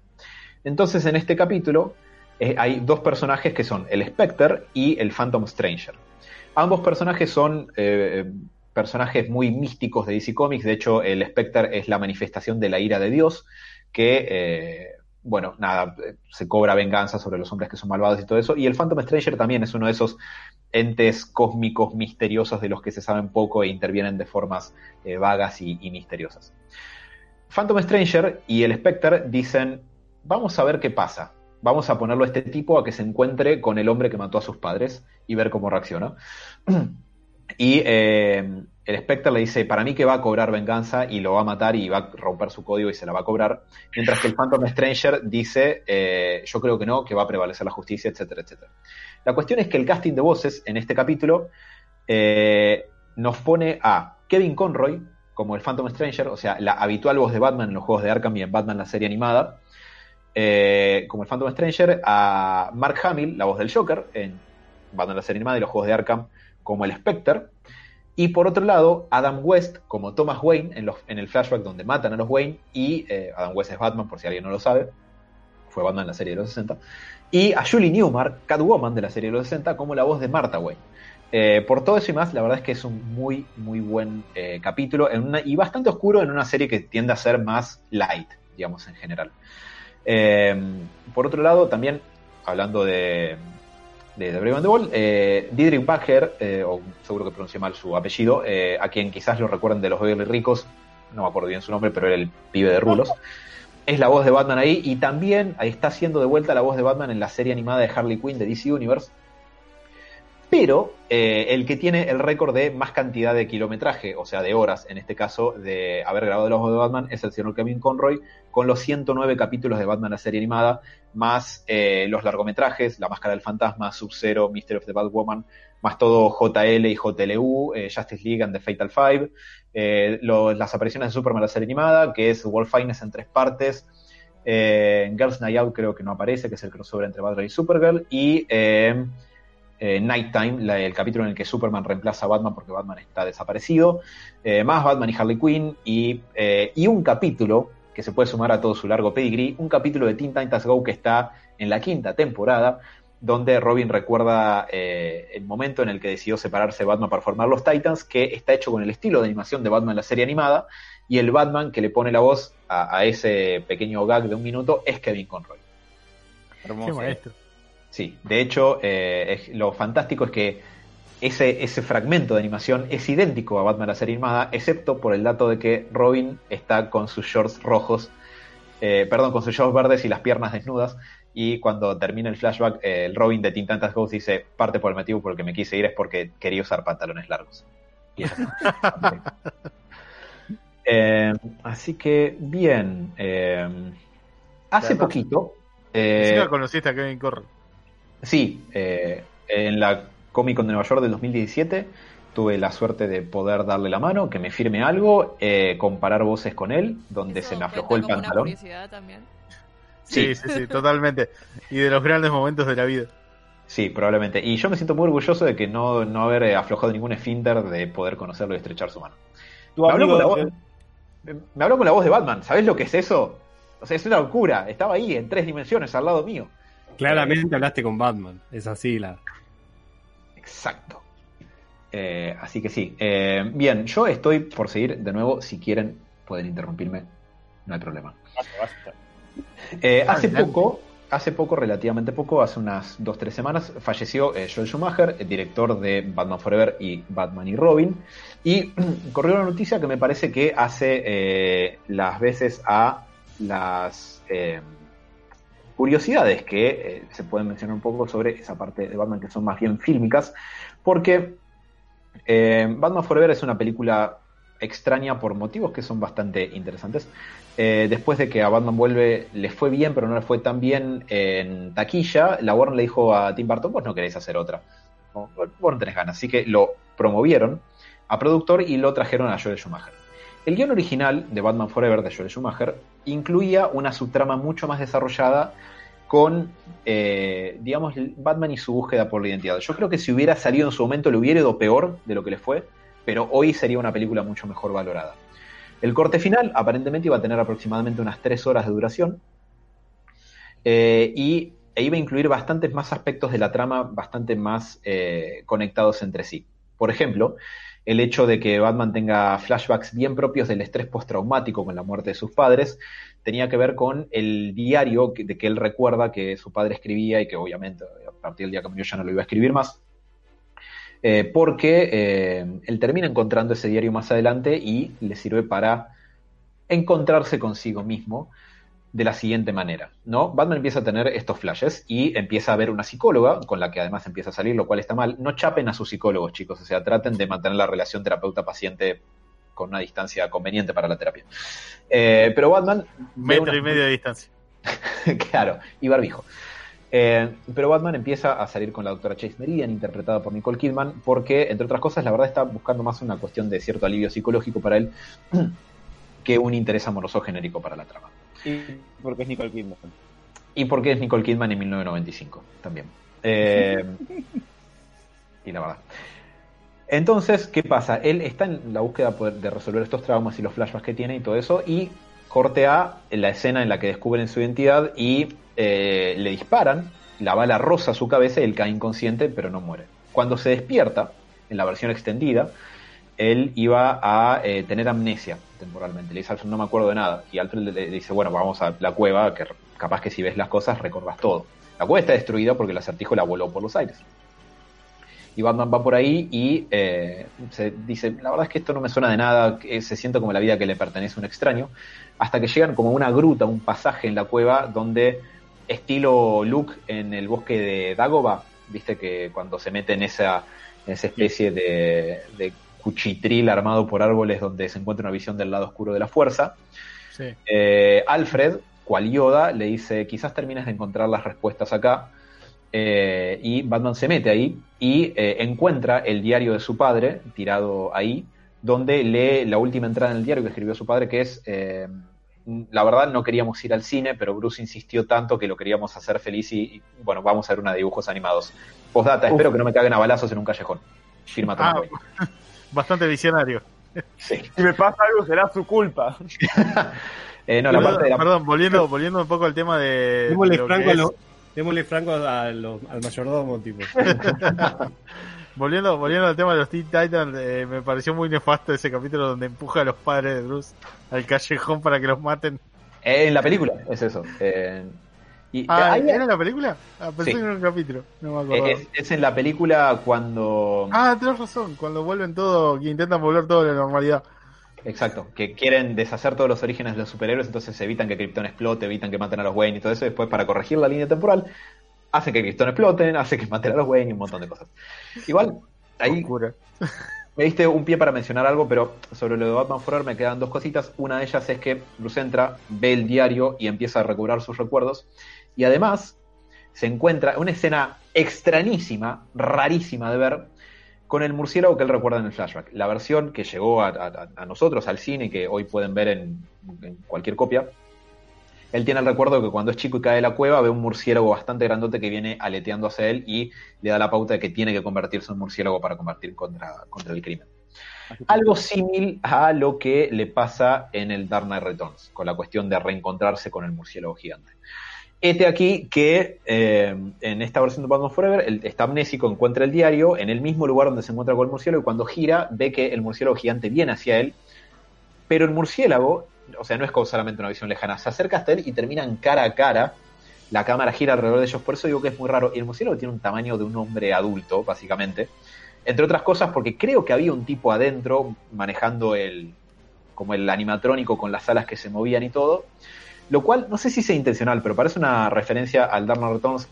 Entonces, en este capítulo, eh, hay dos personajes que son el Spectre y el Phantom Stranger. Ambos personajes son eh, personajes muy místicos de DC Comics. De hecho, el Spectre es la manifestación de la ira de Dios, que, eh, bueno, nada, se cobra venganza sobre los hombres que son malvados y todo eso. Y el Phantom Stranger también es uno de esos entes cósmicos misteriosos de los que se saben poco e intervienen de formas eh, vagas y, y misteriosas. Phantom Stranger y el Spectre dicen, vamos a ver qué pasa. Vamos a ponerlo a este tipo a que se encuentre con el hombre que mató a sus padres y ver cómo reacciona. Y eh, el Spectre le dice, para mí que va a cobrar venganza y lo va a matar y va a romper su código y se la va a cobrar. Mientras que el Phantom Stranger dice, eh, yo creo que no, que va a prevalecer la justicia, etcétera, etcétera. La cuestión es que el casting de voces en este capítulo eh, nos pone a Kevin Conroy como el Phantom Stranger, o sea, la habitual voz de Batman en los juegos de Arkham y en Batman la serie animada, eh, como el Phantom Stranger, a Mark Hamill, la voz del Joker en Batman la serie animada y los juegos de Arkham como el Spectre. Y por otro lado, Adam West como Thomas Wayne en, los, en el flashback donde matan a los Wayne. Y eh, Adam West es Batman, por si alguien no lo sabe. Fue Batman en la serie de los 60. Y a Julie Newmar, Catwoman de la serie de los 60, como la voz de Martha Wayne. Eh, por todo eso y más, la verdad es que es un muy, muy buen capítulo y bastante oscuro en una serie que tiende a ser más light, digamos, en general. Eh, por otro lado, también, hablando de, de, de Brave and the Bold, eh, Bacher, eh, o seguro que pronuncié mal su apellido, eh, a quien quizás lo recuerden de los Beverly Ricos, no me acuerdo bien su nombre, pero era el pibe de Rulos. Es la voz de Batman ahí y también ahí está haciendo de vuelta la voz de Batman en la serie animada de Harley Quinn de DC Universe, pero eh, el que tiene el récord de más cantidad de kilometraje, o sea, de horas, en este caso, de haber grabado voz de Batman, es el señor Kevin Conroy, con los 109 capítulos de Batman, la serie animada, más eh, los largometrajes, La Máscara del Fantasma, Sub-Zero, Mystery of the Batwoman, más todo JL y JLU, eh, Justice League and the Fatal Five, las apariciones de Superman, la serie animada, que es Wolf Finest en tres partes, Girls Night Out creo que no aparece, que es el crossover entre Batman y Supergirl, y... eh, Nighttime, la- el capítulo en el que Superman reemplaza a Batman porque Batman está desaparecido, eh, más Batman y Harley Quinn, y, eh, y un capítulo que se puede sumar a todo su largo pedigree, un capítulo de Teen Titans Go que está en la quinta temporada, donde Robin recuerda eh, el momento en el que decidió separarse de Batman para formar los Titans, que está hecho con el estilo de animación de Batman en la serie animada, y el Batman que le pone la voz a, a ese pequeño gag de un minuto es Kevin Conroy. Qué Hermoso. maestro. Sí, de hecho, eh, es- lo fantástico es que ese, ese fragmento de animación es idéntico a Batman la serie animada, excepto por el dato de que Robin está con sus shorts rojos, eh, perdón, con sus shorts verdes y las piernas desnudas, y cuando termina el flashback, eh, el Robin de Teen Titans Go dice, parte por el motivo por el que me quise ir es porque quería usar pantalones largos. Eh, así que, bien, hace poquito... eh, Encima conociste a Kevin Conroy. Sí, eh, en la Comic Con de Nueva York del 2017 tuve la suerte de poder darle la mano, que me firme algo, eh, comparar voces con él, donde Eso se me aflojó el pantalón. curiosidad también. Sí, sí, sí, totalmente. Y de los grandes momentos de la vida. Sí, probablemente. Y yo me siento muy orgulloso de que no, no haber eh, aflojado ningún esfínter de poder conocerlo y estrechar su mano. Tu Me habló, con la voz, me habló con la voz de Batman. ¿Sabés lo que es eso? O sea, es una locura. Estaba ahí en tres dimensiones al lado mío. Claramente hablaste con Batman. Es así la. Exacto. Eh, así que sí. Eh, bien, yo estoy por seguir de nuevo. Si quieren, pueden interrumpirme. No hay problema. Basta, basta. Eh, hace poco, hace poco, relativamente poco, hace unas dos tres semanas, falleció eh, Joel Schumacher, el director de Batman Forever y Batman y Robin. Y corrió una noticia que me parece que hace eh, las veces a las eh, curiosidades que eh, se pueden mencionar un poco sobre esa parte de Batman que son más bien fílmicas, porque eh, Batman Forever es una película extraña por motivos que son bastante interesantes. Eh, después de que a Batman vuelve, le fue bien, pero no le fue tan bien en taquilla, la Warner le dijo a Tim Burton, vos no queréis hacer otra. No, vos no tenés ganas. Así que lo promovieron a productor y lo trajeron a Joel Schumacher. El guion original de Batman Forever de Joel Schumacher incluía una subtrama mucho más desarrollada con, eh, digamos, Batman y su búsqueda por la identidad. Yo creo que si hubiera salido en su momento le hubiera ido peor de lo que le fue, pero hoy sería una película mucho mejor valorada. El corte final aparentemente iba a tener aproximadamente unas 3 horas de duración eh, y e iba a incluir bastantes más aspectos de la trama, bastante más eh, conectados entre sí. Por ejemplo, el hecho de que Batman tenga flashbacks bien propios del estrés postraumático con la muerte de sus padres, tenía que ver con el diario de que él recuerda que su padre escribía y que obviamente a partir del día que murió ya no lo iba a escribir más. Eh, porque eh, él termina encontrando ese diario más adelante y le sirve para encontrarse consigo mismo de la siguiente manera, ¿no? Batman empieza a tener estos flashes y empieza a ver una psicóloga, con la que además empieza a salir, lo cual está mal. No chapen a sus psicólogos, chicos, o sea, traten de mantener la relación terapeuta-paciente con una distancia conveniente para la terapia. Eh, pero Batman... Metro una- y medio de distancia. claro, y barbijo. Eh, pero Batman empieza a salir con la doctora Chase Meridian, interpretada por Nicole Kidman, porque, entre otras cosas, la verdad está buscando más una cuestión de cierto alivio psicológico para él que un interés amoroso genérico para la trama. Y porque es Nicole Kidman. Y porque es Nicole Kidman en 1995 también. Eh, y la verdad. Entonces, ¿qué pasa? Él está en la búsqueda de resolver estos traumas y los flashbacks que tiene y todo eso, y corte a la escena en la que descubren su identidad y eh, le disparan, la bala roza su cabeza y él cae inconsciente, pero no muere. Cuando se despierta, en la versión extendida, él iba a eh, tener amnesia temporalmente. Le dice Alfred, no me acuerdo de nada. Y Alfred le, dice, bueno, vamos a la cueva, que capaz que si ves las cosas recordás todo. La cueva está destruida porque el acertijo la voló por los aires. Y Batman va por ahí y eh, se dice, la verdad es que esto no me suena de nada, que se siente como la vida que le pertenece a un extraño, hasta que llegan como a una gruta, un pasaje en la cueva donde, estilo Luke en el bosque de Dagoba, viste que cuando se mete en esa, esa especie de cuchitril armado por árboles donde se encuentra una visión del lado oscuro de la fuerza, Sí. eh, Alfred, cual Yoda, le dice, quizás termines de encontrar las respuestas acá. Eh, y Batman se mete ahí y eh, encuentra el diario de su padre tirado ahí, donde lee la última entrada en el diario que escribió su padre, que es, la verdad no queríamos ir al cine, pero Bruce insistió tanto que lo queríamos hacer feliz y, y, bueno, vamos a ver una de dibujos animados. Postdata, Uf. espero que no me caguen a balazos en un callejón. Firma Ah. bastante visionario. Sí. Si me pasa algo será su culpa. Eh, no, la perdón, parte de la... perdón, volviendo, volviendo un poco al tema de. Démosle de franco, a lo- démosle franco a lo- al mayordomo, tipo. volviendo, volviendo al tema de los Teen Titans, eh, me pareció muy nefasto ese capítulo donde empuja a los padres de Bruce al callejón para que los maten. Eh, en la película, es eso. Eh, y, Ah, ¿era la película? Ah, pensé Sí. era un capítulo. No me eh, es, es en la película cuando... Ah, tenés razón. Cuando vuelven todo, que intentan volver todo a la normalidad. Exacto, que quieren deshacer todos los orígenes de los superhéroes, entonces evitan que Krypton explote, evitan que maten a los Wayne y todo eso, y después para corregir la línea temporal, hacen que Krypton exploten, hacen que maten a los Wayne y un montón de cosas. Igual, ahí me diste un pie para mencionar algo, pero sobre lo de Batman Forever me quedan dos cositas. Una de ellas es que Bruce entra, ve el diario y empieza a recobrar sus recuerdos. Y además se encuentra una escena extrañísima, rarísima de ver, con el murciélago que él recuerda en el flashback. La versión que llegó a, a- a nosotros, al cine, que hoy pueden ver en, en cualquier copia. Él tiene el recuerdo de que cuando es chico y cae de la cueva ve un murciélago bastante grandote que viene aleteando hacia él y le da la pauta de que tiene que convertirse en murciélago para combatir contra, contra el crimen. Algo similar a lo que le pasa en el Dark Knight Returns, con la cuestión de reencontrarse con el murciélago gigante. Este aquí que eh, en esta versión de Batman Forever el, está amnésico, encuentra el diario en el mismo lugar donde se encuentra con el murciélago y cuando gira ve que el murciélago gigante viene hacia él, pero el murciélago, o sea, no es solamente una visión lejana, se acerca hasta él y terminan cara a cara, la cámara gira alrededor de ellos, por eso digo que es muy raro, y el murciélago tiene un tamaño de un hombre adulto, básicamente, entre otras cosas porque creo que había un tipo adentro manejando el como el animatrónico con las alas que se movían y todo, lo cual no sé si sea intencional, pero parece una referencia al Dark Returns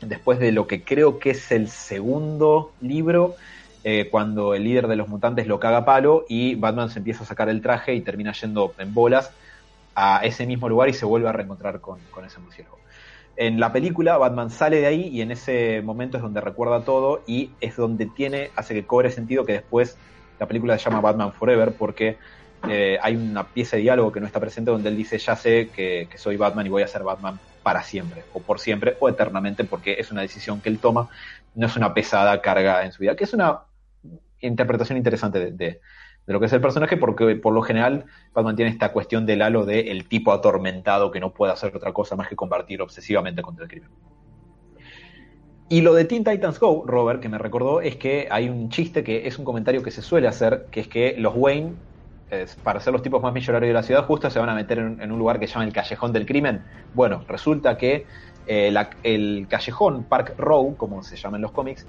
después de lo que creo que es el segundo libro, eh, cuando el líder de los mutantes lo caga a palo y Batman se empieza a sacar el traje y termina yendo en bolas a ese mismo lugar y se vuelve a reencontrar con, con ese murciélago. En la película, Batman sale de ahí y en ese momento es donde recuerda todo y es donde tiene, hace que cobre sentido que después la película se llama Batman Forever porque eh, hay una pieza de diálogo que no está presente donde él dice, ya sé que, soy Batman y voy a ser Batman para siempre, o por siempre, o eternamente, porque es una decisión que él toma, no es una pesada carga en su vida, que es una interpretación interesante de, de- de lo que es el personaje, porque por lo general Batman tiene esta cuestión del halo de el tipo atormentado que no puede hacer otra cosa más que combatir obsesivamente contra el crimen. Y lo de Teen Titans Go, Robert, que me recordó, es que hay un chiste que es un comentario que se suele hacer, que es que los Wayne, eh, para ser los tipos más millonarios de la ciudad, justo se van a meter en, un lugar que se llama el Callejón del Crimen. Bueno, resulta que eh, el callejón, Park Row, como se llama en los cómics,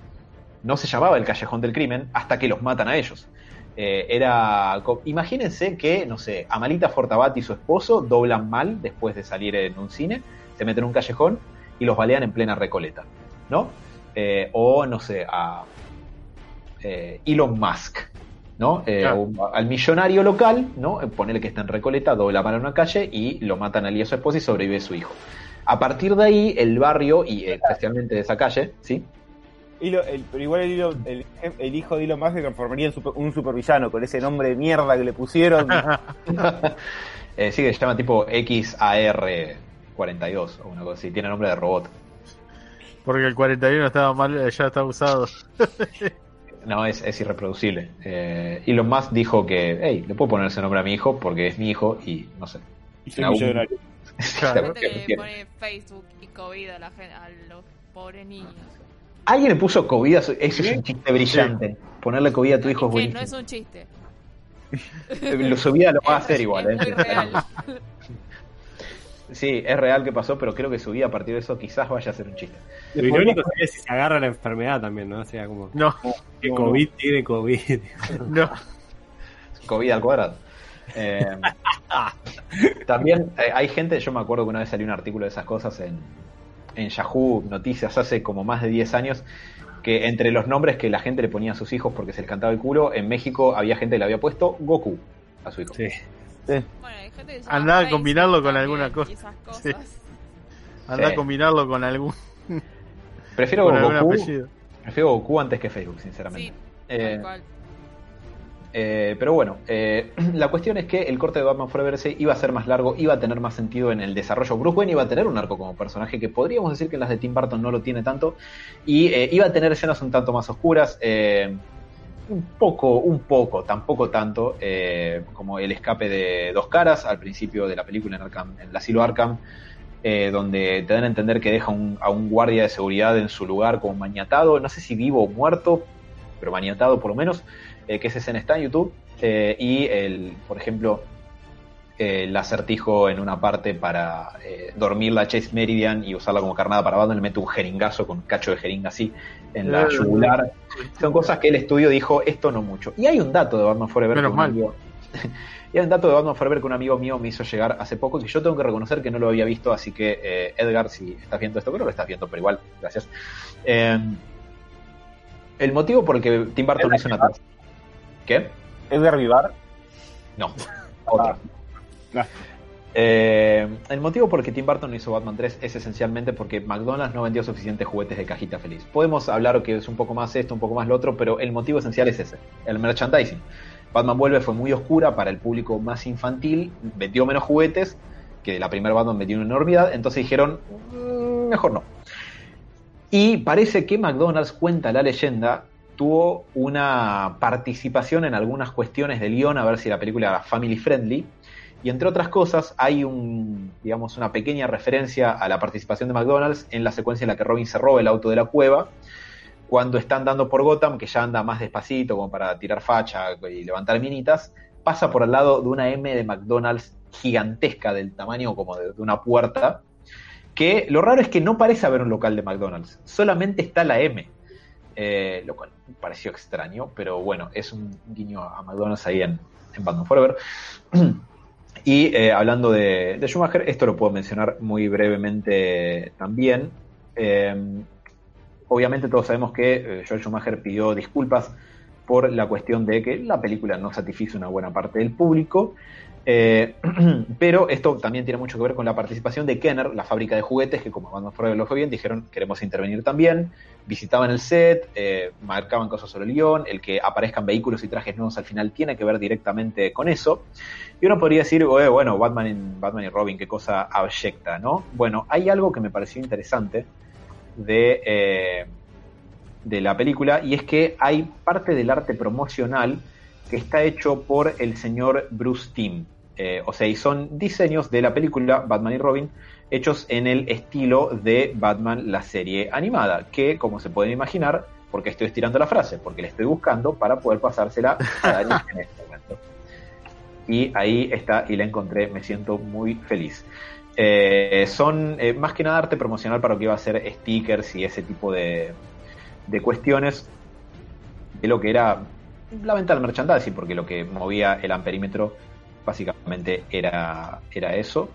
no se llamaba el Callejón del Crimen hasta que los matan a ellos. Eh, era. Imagínense que, no sé, Amalita Fortabat y su esposo doblan mal después de salir en un cine, se meten en un callejón y los balean en plena recoleta, ¿no? O, no sé, a Elon Musk, ¿no? Eh, Claro. un- al millonario local, ¿no? Eh, Ponele que está en recoleta, dobla mal en una calle y lo matan al y a su esposa y sobrevive su hijo. A partir de ahí, el barrio, y eh, especialmente de esa calle, ¿sí? El- pero igual el, hilo- el, el hijo de Elon Musk se transformaría en super- un supervillano con ese nombre de mierda que le pusieron. Eh, sí, que se llama tipo XAR42 o una cosa así, tiene nombre de robot. Porque el 41 estaba mal, ya está usado. No, es, es irreproducible. Eh, Elon Musk dijo que, hey, le puedo poner ese nombre a mi hijo porque es mi hijo y no sé. y soy Algún- millonario. Claro. Quiere. pone Facebook y COVID a, la gente, a los pobres niños. Alguien le puso COVID a su... Eso es un chiste brillante. Ponerle COVID a tu hijo es buenísimo. no es un chiste. Lo- Su vida lo va a hacer igual, es ¿eh? Sí, es real que pasó, pero creo que su vida a partir de eso quizás vaya a ser un chiste. Lo irónico sería si se agarra la enfermedad también, ¿no? O sea, como No, que No, COVID tiene COVID. no. COVID al cuadrado. Eh, también eh, hay gente, yo me acuerdo que una vez salió un artículo de esas cosas en, en Yahoo Noticias hace como más de 10 años, que entre los nombres que la gente le ponía a sus hijos porque se les cantaba el culo, en México había gente que le había puesto Goku a su hijo. Sí. Bueno, hay gente que Andá a combinarlo con alguna cosa. Sí. Sí. a combinarlo con algún, Prefiero con algún Goku, apellido. prefiero Goku antes que Facebook, sinceramente. Sí, Eh. Eh, pero bueno, eh, la cuestión es que el corte de Batman Forever se iba a ser más largo, iba a tener más sentido en el desarrollo. Bruce Wayne iba a tener un arco como personaje que podríamos decir que en las de Tim Burton no lo tiene tanto, y eh, iba a tener escenas un tanto más oscuras. Un poco, un poco, tampoco tanto, eh, como el escape de dos caras al principio de la película en, Arkham, en el asilo Arkham, eh, donde te dan a entender que deja un- a un guardia de seguridad en su lugar como maniatado, no sé si vivo o muerto, pero maniatado por lo menos, eh, que esa escena está en YouTube, y el, por ejemplo, el acertijo en una parte para eh, dormir la Chase Meridian y usarla como carnada para Batman, le mete un jeringazo con un cacho de jeringa así en la Eh, yugular. Son cosas que el estudio dijo, esto no mucho. Y hay un dato de Batman Forever Menos que un mal. amigo- y hay un dato de Batman Forever que un amigo mío me hizo llegar hace poco que yo tengo que reconocer que no lo había visto, así que eh, Edgar, si estás viendo esto, creo que lo estás viendo, pero igual, gracias. Eh, el motivo por el que Tim Burton hizo una. ¿Qué? Edgar Vivar. No, otro. Eh, el motivo por el que Tim Burton no hizo Batman 3 es esencialmente porque McDonald's no vendió suficientes juguetes de cajita feliz. Podemos hablar que es un poco más esto, un poco más lo otro, pero el motivo esencial es ese, el merchandising. Batman Vuelve fue muy oscura para el público más infantil, vendió menos juguetes, que la primera Batman vendió una enormidad, entonces dijeron, "Mm, mejor no. Y parece que McDonald's cuenta la leyenda, tuvo una participación en algunas cuestiones de guion, a ver si la película era family friendly, y entre otras cosas, hay una pequeña referencia a la participación de McDonald's en la secuencia en la que Robin se roba el auto de la cueva, cuando está andando por Gotham, que ya anda más despacito como para tirar facha y levantar minitas, pasa por al lado de una M de McDonald's gigantesca del tamaño como de, una puerta, que lo raro es que no parece haber un local de McDonald's, solamente está la M, eh, lo cual pareció extraño, pero bueno, es un guiño a McDonald's ahí en, en Batman Forever. Y eh, hablando de, Schumacher, esto lo puedo mencionar muy brevemente también. Eh, obviamente todos sabemos que eh, Joel Schumacher pidió disculpas por la cuestión de que la película no satisfizo una buena parte del público. Eh, pero esto también tiene mucho que ver con la participación de Kenner, la fábrica de juguetes, que como Batman Forever lo fue bien, dijeron queremos intervenir también, visitaban el set, eh, marcaban cosas sobre el guion, el que aparezcan vehículos y trajes nuevos al final tiene que ver directamente con eso. Y uno podría decir, "Oye, bueno, Batman, Batman y Robin, qué cosa abyecta, ¿no? Bueno, hay algo que me pareció interesante de, eh, de la película y es que hay parte del arte promocional que está hecho por el señor Bruce Timm. Eh, o sea, y son diseños de la película Batman y Robin hechos en el estilo de Batman la serie animada, que como se pueden imaginar, porque estoy estirando la frase, porque la estoy buscando para poder pasársela a Dani en este momento. Y ahí está, y la encontré, me siento muy feliz. Eh, son eh, más que nada arte promocional para lo que iba a ser stickers y ese tipo de, de cuestiones de lo que era la venta del merchandising, porque lo que movía el amperímetro básicamente era, era eso.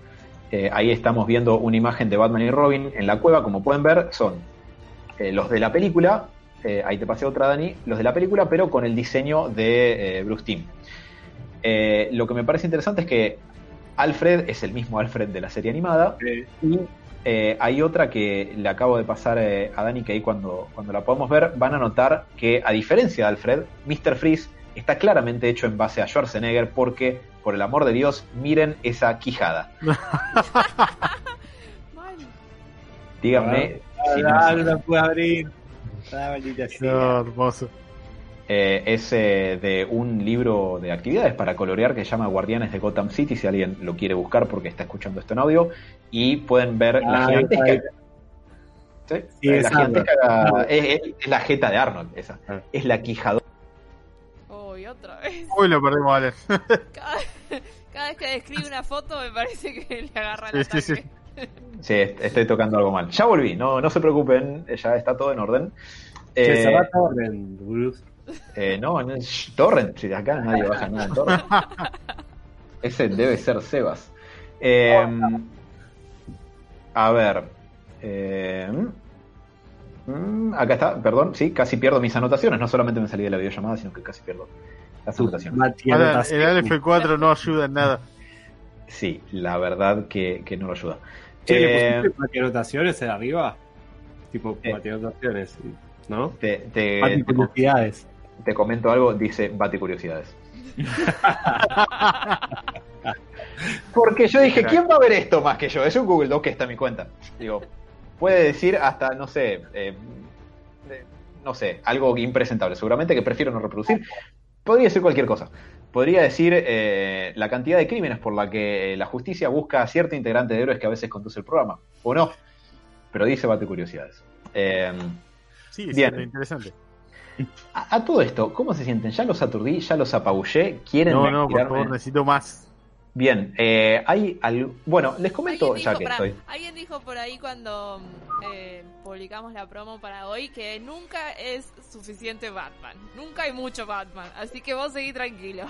Eh, ahí estamos viendo una imagen de Batman y Robin en la cueva, como pueden ver, son eh, los de la película, eh, ahí te pasé otra Dani, los de la película, pero con el diseño de Bruce Timm. lo que me parece interesante es que Alfred es el mismo Alfred de la serie animada y hay otra que le acabo de pasar a Dani que ahí cuando, cuando la podemos ver van a notar que a diferencia de Alfred, Mr. Freeze está claramente hecho en base a Schwarzenegger porque por el amor de Dios, miren esa quijada. Díganme ah, si ah, no, no puedo abrir. Ah, hermoso. Eh, es eh, de un libro de actividades para colorear que se llama Guardianes de Gotham City, si alguien lo quiere buscar porque está escuchando esto en audio, y pueden ver la Ah, gigantesca... ¿Sí? Sí, la es gigantesca- es, es- es la jeta de Arnold, esa. Ah. Es la quijadora. Uy, otra vez. Uy, lo perdimos, Ale. Cada, cada vez que describe una foto me parece que le agarra el Sí, sí, sí. Sí, est- estoy tocando algo mal. Ya volví, no, no se preocupen, ya está todo en orden. Che, Eh, se va a orden, Bruce. Eh, no, no es Torrent, si de acá nadie baja nada en Torrent. Ese debe ser Sebas. Eh, a ver. eh, mm, acá está, perdón, sí, casi pierdo mis anotaciones. No solamente me salí de la videollamada, sino que casi pierdo las anotaciones. Ahora, el F4 no ayuda en nada. Sí, la verdad que, que no lo ayuda. ¿le Eh, pusiste Mati anotaciones arriba? Tipo, Eh. Anotaciones, ¿no? te, te- te-. Te comento algo, dice Bate Curiosidades. Porque yo dije, ¿quién va a ver esto más que yo? Es un Google Doc que está en mi cuenta. Digo, puede decir hasta, no sé, eh, eh, no sé, algo impresentable, seguramente que prefiero no reproducir. Podría decir cualquier cosa. Podría decir eh, la cantidad de crímenes por la que la justicia busca a cierto integrante de héroes que a veces conduce el programa. O no. Pero dice Bate Curiosidades. Eh, Sí, Bien. sí, interesante. A, a todo esto, ¿cómo se sienten? ¿Ya los aturdí? ¿Ya los apabullé? ¿Quieren No, no, por favor, necesito más. Bien, eh, hay algo... Bueno, les comento, ¿Alguien ya que pará, estoy... alguien dijo por ahí cuando eh, publicamos la promo para hoy que nunca es suficiente Batman. Nunca hay mucho Batman. Así que vos seguí tranquilo.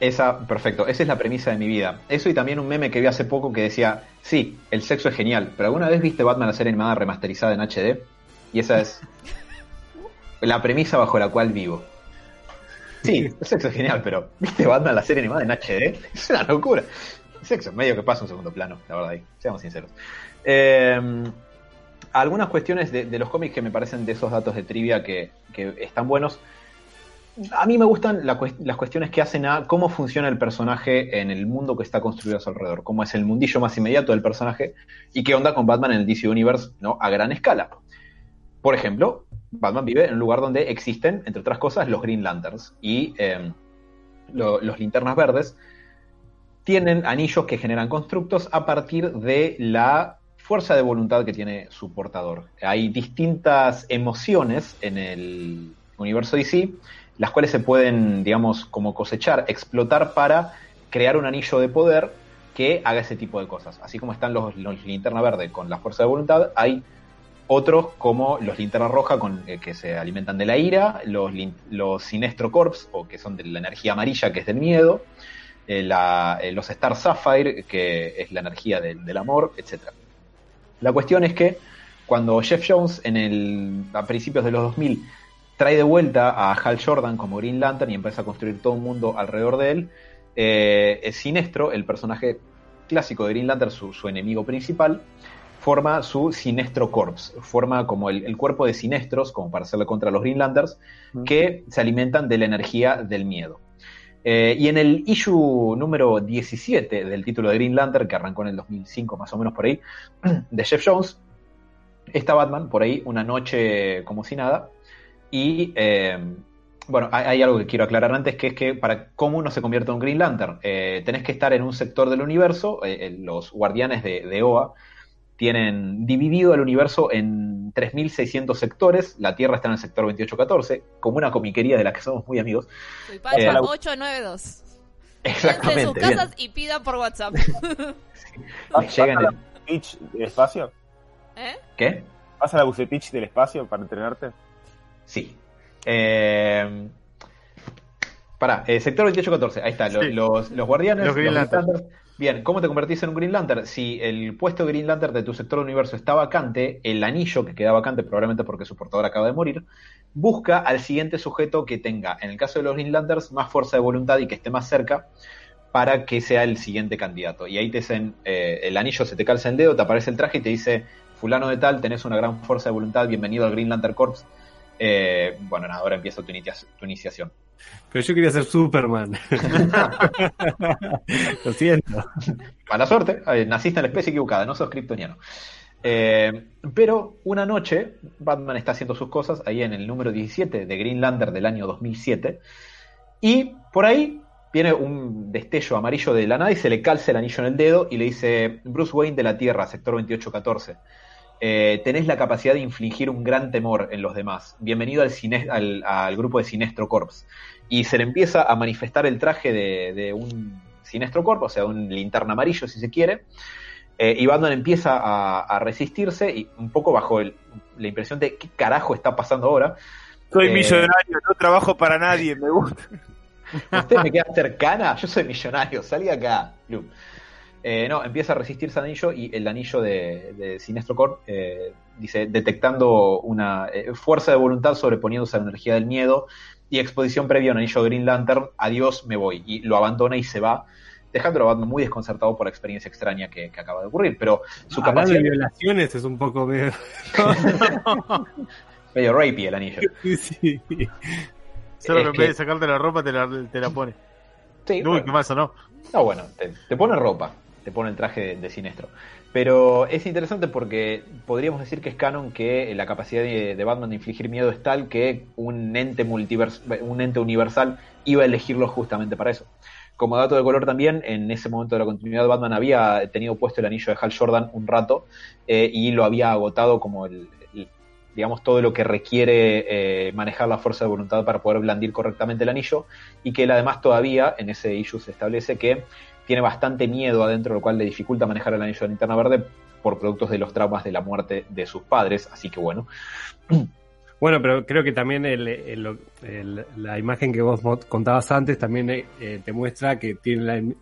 Esa, perfecto, esa es la premisa de mi vida. Eso y también un meme que vi hace poco que decía, sí, el sexo es genial, pero ¿alguna vez viste Batman la serie animada remasterizada en HD? Y esa es la premisa bajo la cual vivo. Sí, el sexo es genial, pero ¿viste Batman la serie animada en HD? Es una locura. El sexo medio que pasa un segundo plano, la verdad, ahí, seamos sinceros. Eh, algunas cuestiones de, de los cómics que me parecen de esos datos de trivia que, que están buenos. A mí me gustan la las cuestiones que hacen a cómo funciona el personaje en el mundo que está construido a su alrededor, cómo es el mundillo más inmediato del personaje y qué onda con Batman en el DC Universe ¿no? a gran escala. Por ejemplo, Batman vive en un lugar donde existen, entre otras cosas, los Green Lanterns y lo- los linternas verdes tienen anillos que generan constructos a partir de la fuerza de voluntad que tiene su portador. Hay distintas emociones en el universo DC, las cuales se pueden, digamos, como cosechar, explotar para crear un anillo de poder que haga ese tipo de cosas. Así como están los, los linterna verde con la fuerza de voluntad, hay otros como los linterna roja con, eh, que se alimentan de la ira, los, sinestro corps, o que son de la energía amarilla, que es del miedo, eh, la- eh, los Star Sapphire, que es la energía del, amor, etc. La cuestión es que cuando Jeff Jones en el, a principios de los 2000 trae de vuelta a Hal Jordan como Green Lantern y empieza a construir todo un mundo alrededor de él, es Sinestro, el personaje clásico de Green Lantern, su enemigo principal, forma su Sinestro Corps, forma como el, el cuerpo de Sinestros, como para hacerle contra los Green Lanterns, que se alimentan de la energía del miedo. Eh, y en el issue número 17 del título de Green Lantern, que arrancó en el 2005 más o menos por ahí, de Jeff Jones, está Batman por ahí una noche como si nada, y eh, bueno, hay, hay algo que quiero aclarar antes, que es que para cómo uno se convierte en un Green Lantern, eh, tenés que estar en un sector del universo, los guardianes de, de OA tienen dividido el universo en 3.600 sectores, la Tierra está en el sector 2814, como una comiquería de la que somos muy amigos. Soy Eh, 892. Entre sus Exactamente. bien. casas y pida por WhatsApp. Me llegan el- Pitch del espacio? ¿Eh? ¿Qué? ¿Vas a la Bucepitch del espacio para entrenarte? Sí. Eh, pará, eh, sector 2814, ahí está, lo- Sí. los, los guardianes, Los. Lanterns. Bien, ¿cómo te convertís en un Green Lantern? Si el puesto de Green Lantern de tu sector del universo está vacante, el anillo que queda vacante, probablemente porque su portador acaba de morir, busca al siguiente sujeto que tenga, en el caso de los Green Lanterns, más fuerza de voluntad y que esté más cerca para que sea el siguiente candidato. Y ahí te dicen, eh, el anillo se te calza el dedo, te aparece el traje y te dice, fulano de tal, tenés una gran fuerza de voluntad, bienvenido al Green Lantern Corps. Eh, bueno, nada, ahora empieza tu, inicia- tu iniciación. Pero yo quería ser Superman. Lo siento. Mala suerte, eh, naciste en la especie equivocada, no sos kryptoniano. Eh, pero una noche, Batman está haciendo sus cosas ahí en el número 17 de Green Lantern del año 2007. Y por ahí viene un destello amarillo de la nada y se le calza el anillo en el dedo y le dice: Bruce Wayne de la Tierra, sector 2814. Eh, tenés la capacidad de infligir un gran temor en los demás. Bienvenido al, cine- al, al grupo de Sinestro Corps. Y se le empieza a manifestar el traje de, de un Sinestro Corps, o sea, un linterna amarillo si se quiere. Eh, y Batman empieza a, a resistirse y un poco bajo el- la impresión de qué carajo está pasando ahora. Soy Eh, millonario, no trabajo para nadie, me gusta. ¿Usted me queda cercana? Yo soy millonario, salí acá. Eh, no, empieza a resistirse al anillo y el anillo de, de Sinestro Corp eh, dice, detectando una eh, fuerza de voluntad sobreponiéndose a la energía del miedo y exposición previa a un anillo de Green Lantern, adiós, me voy. Y lo abandona y se va, dejándolo a Batman muy desconcertado por la experiencia extraña que, que acaba de ocurrir. Pero su Hablando capacidad... de violaciones es un poco medio... Medio rapey el anillo. Sí, sí. Solo Es que en vez de sacarte la ropa te la, te la pone. Sí, Uy, bueno. qué más o no. No, bueno, te, te pone ropa, pone el traje de, de. Pero es interesante porque podríamos decir que es canon que la capacidad de, Batman de infligir miedo es tal que un ente un ente universal iba a elegirlo justamente para eso. Como dato de color también, en ese momento de la continuidad Batman había tenido puesto el anillo de Hal Jordan un rato eh, y lo había agotado como el, el- digamos todo lo que requiere eh, manejar la fuerza de voluntad para poder blandir correctamente el anillo y que él además todavía en ese issue se establece que tiene bastante miedo adentro, lo cual le dificulta manejar el anillo de linterna verde por productos de los traumas de la muerte de sus padres, así que bueno. Bueno, pero creo que también el- el- el- la imagen que vos contabas antes también eh, eh, te muestra que tiene la,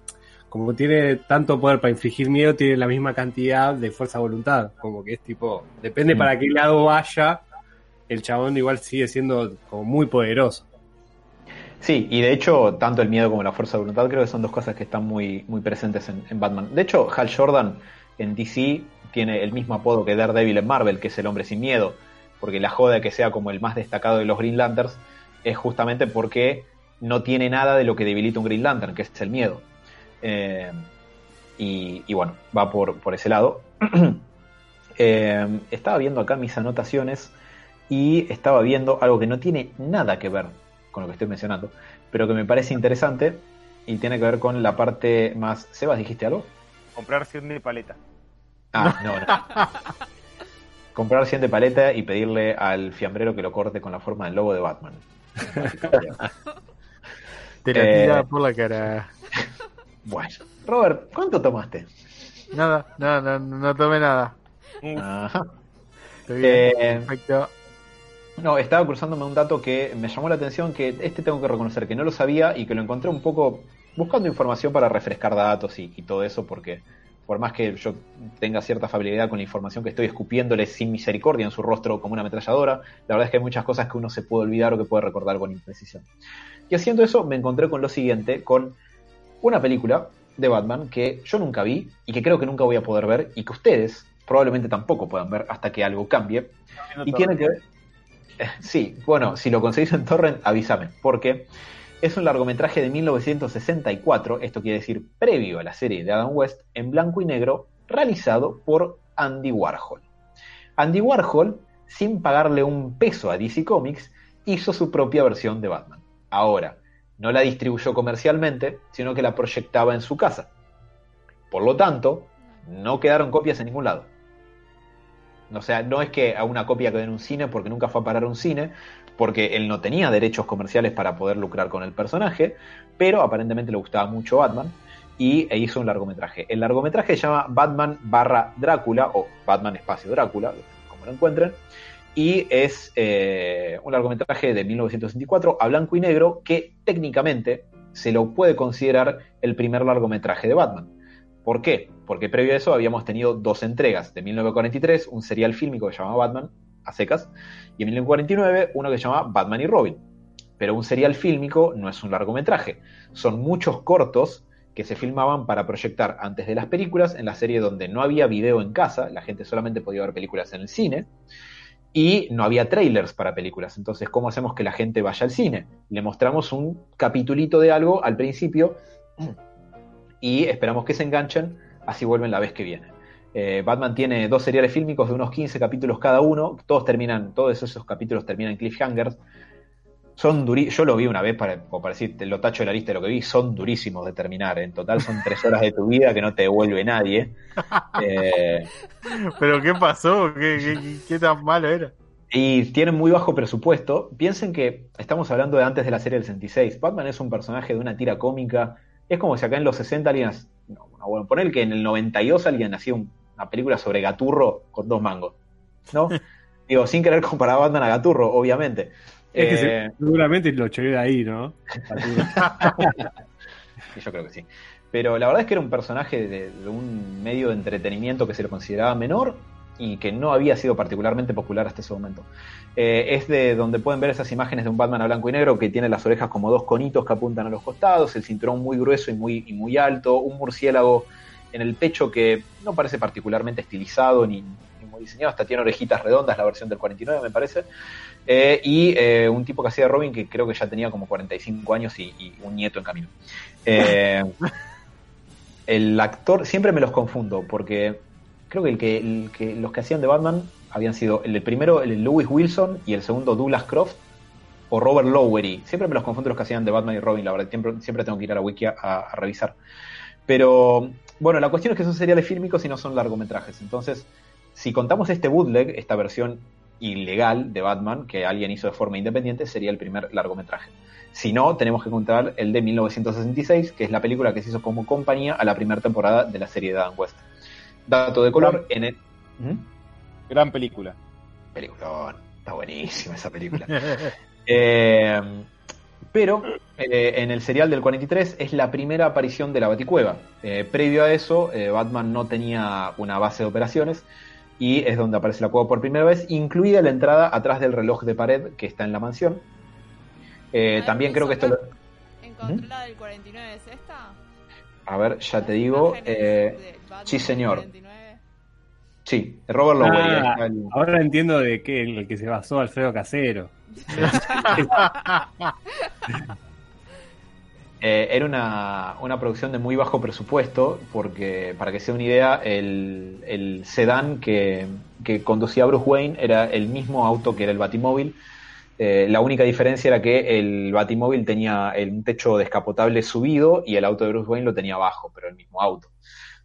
como tiene tanto poder para infligir miedo, tiene la misma cantidad de fuerza de voluntad. Como que es tipo, depende Mm. para qué lado vaya, el chabón igual sigue siendo como muy poderoso. Sí, y de hecho, tanto el miedo como la fuerza de voluntad creo que son dos cosas que están muy, muy presentes en, Batman. De hecho, Hal Jordan en DC tiene el mismo apodo que Daredevil en Marvel, que es el hombre sin miedo, porque la joda que sea como el más destacado de los Green Lanterns es justamente porque no tiene nada de lo que debilita un Green Lantern, que es el miedo. Eh, y, y bueno, va por, por ese lado. Eh, estaba viendo acá mis anotaciones y estaba viendo algo que no tiene nada que ver con lo que estoy mencionando, pero que me parece interesante y tiene que ver con la parte más... Sebas, ¿dijiste algo? Comprar 100 de paleta. Ah, no, no. Comprar 100 de paleta y pedirle al fiambrero que lo corte con la forma del logo de Batman. Te la Eh. tira por la cara. Bueno, Robert, ¿cuánto tomaste? Nada, nada, no, no tomé nada. Ajá. Estoy bien. Eh, Perfecto. No, estaba cruzándome un dato que me llamó la atención, que este tengo que reconocer que no lo sabía y que lo encontré un poco buscando información para refrescar datos y, y todo eso, porque por más que yo tenga cierta familiaridad con la información que estoy escupiéndole sin misericordia en su rostro como una ametralladora, la verdad es que hay muchas cosas que uno se puede olvidar o que puede recordar con imprecisión. Y haciendo eso me encontré con lo siguiente, con una película de Batman que yo nunca vi y que creo que nunca voy a poder ver y que ustedes probablemente tampoco puedan ver hasta que algo cambie. Y tiene que ver. Sí, bueno, si lo conseguís en Torrent, avísame, porque es un largometraje de 1964, esto quiere decir previo a la serie de Adam West, en blanco y negro, realizado por Andy Warhol. Andy Warhol, sin pagarle un peso a DC Comics, hizo su propia versión de Batman. Ahora, no la distribuyó comercialmente, sino que la proyectaba en su casa. Por lo tanto, no quedaron copias en ningún lado. O sea, no es que a una copia quedó en un cine porque nunca fue a parar un cine, porque él no tenía derechos comerciales para poder lucrar con el personaje, pero aparentemente le gustaba mucho Batman y e hizo un largometraje. El largometraje se llama Batman barra Drácula o Batman espacio Drácula, como lo encuentren, y es eh, un largometraje de 1964 a blanco y negro que técnicamente se lo puede considerar el primer largometraje de Batman. ¿Por qué? Porque previo a eso habíamos tenido dos entregas. De 1943, un serial fílmico que se llamaba Batman, a secas, y en 1949 uno que se llamaba Batman y Robin. Pero un serial fílmico no es un largometraje. Son muchos cortos que se filmaban para proyectar antes de las películas en la serie donde no había video en casa, la gente solamente podía ver películas en el cine, y no había trailers para películas. Entonces, ¿cómo hacemos que la gente vaya al cine? Le mostramos un capitulito de algo al principio y esperamos que se enganchen, así vuelven la vez que viene. Eh, Batman tiene dos seriales fílmicos de unos 15 capítulos cada uno, todos terminan, todos esos capítulos terminan en cliffhangers. Son durísimos, yo lo vi una vez para, para decir, lo tacho de la lista de lo que vi, son durísimos de terminar. En total son tres horas de tu vida que no te devuelve nadie. Eh, ¿Pero qué pasó? ¿Qué, qué, qué tan malo era? y tienen muy bajo presupuesto. Piensen que estamos hablando de antes de la serie del 66. Batman es un personaje de una tira cómica es como si acá en los 60 alguien. No, bueno, poner que en el 92 alguien hacía una película sobre Gaturro con dos mangos. ¿No? Digo, sin querer comparar a Batman a Gaturro, obviamente. Es que eh, seguramente lo choqué de ahí, ¿no? Yo creo que sí. Pero la verdad es que era un personaje de, de, un medio de entretenimiento que se lo consideraba menor y que no había sido particularmente popular hasta ese momento. Eh, es de donde pueden ver esas imágenes de un Batman a blanco y negro que tiene las orejas como dos conitos que apuntan a los costados, el cinturón muy grueso y muy, y muy alto, un murciélago en el pecho que no parece particularmente estilizado ni, ni muy diseñado, hasta tiene orejitas redondas, la versión del 49 me parece, eh, y eh, un tipo que hacía Robin que creo que ya tenía como 45 años y, y un nieto en camino. El actor, siempre me los confundo porque creo que, el que, los que hacían de Batman habían sido el primero, el Lewis Wilson, y el segundo Douglas Croft, o Robert Lowery. Siempre me los confundo los que hacían de Batman y Robin, la verdad, siempre, siempre tengo que ir a la wiki a, a, revisar. Pero bueno, la cuestión es que son seriales fílmicos y no son largometrajes. Entonces, si contamos este bootleg, esta versión ilegal de Batman que alguien hizo de forma independiente, sería el primer largometraje. Si no, tenemos que contar el de 1966, que es la película que se hizo como compañía a la primera temporada de la serie de Adam West. Dato de color, en el... ¿Mm? Gran película. Peliculón, está buenísima esa película. eh, pero eh, en el serial del 43 es la primera aparición de la Baticueva. Eh, previo a eso, eh, Batman no tenía una base de operaciones y es donde aparece la cueva por primera vez, incluida la entrada atrás del reloj de pared que está en la mansión. Eh, también creo que esto... Lo... ¿Encontré la del 49 es esta? A ver, ya te digo. Eh, sí, señor. Sí, Robert Lowery. Ah, el... Ahora entiendo de qué el que se basó Alfredo Casero. eh, era una, una, producción de muy bajo presupuesto, porque para que sea una idea, el, el sedán que, que, conducía Bruce Wayne era el mismo auto que era el Batimóvil. Eh, la única diferencia era que el Batimóvil tenía el, un techo descapotable subido y el auto de Bruce Wayne lo tenía abajo, pero el mismo auto.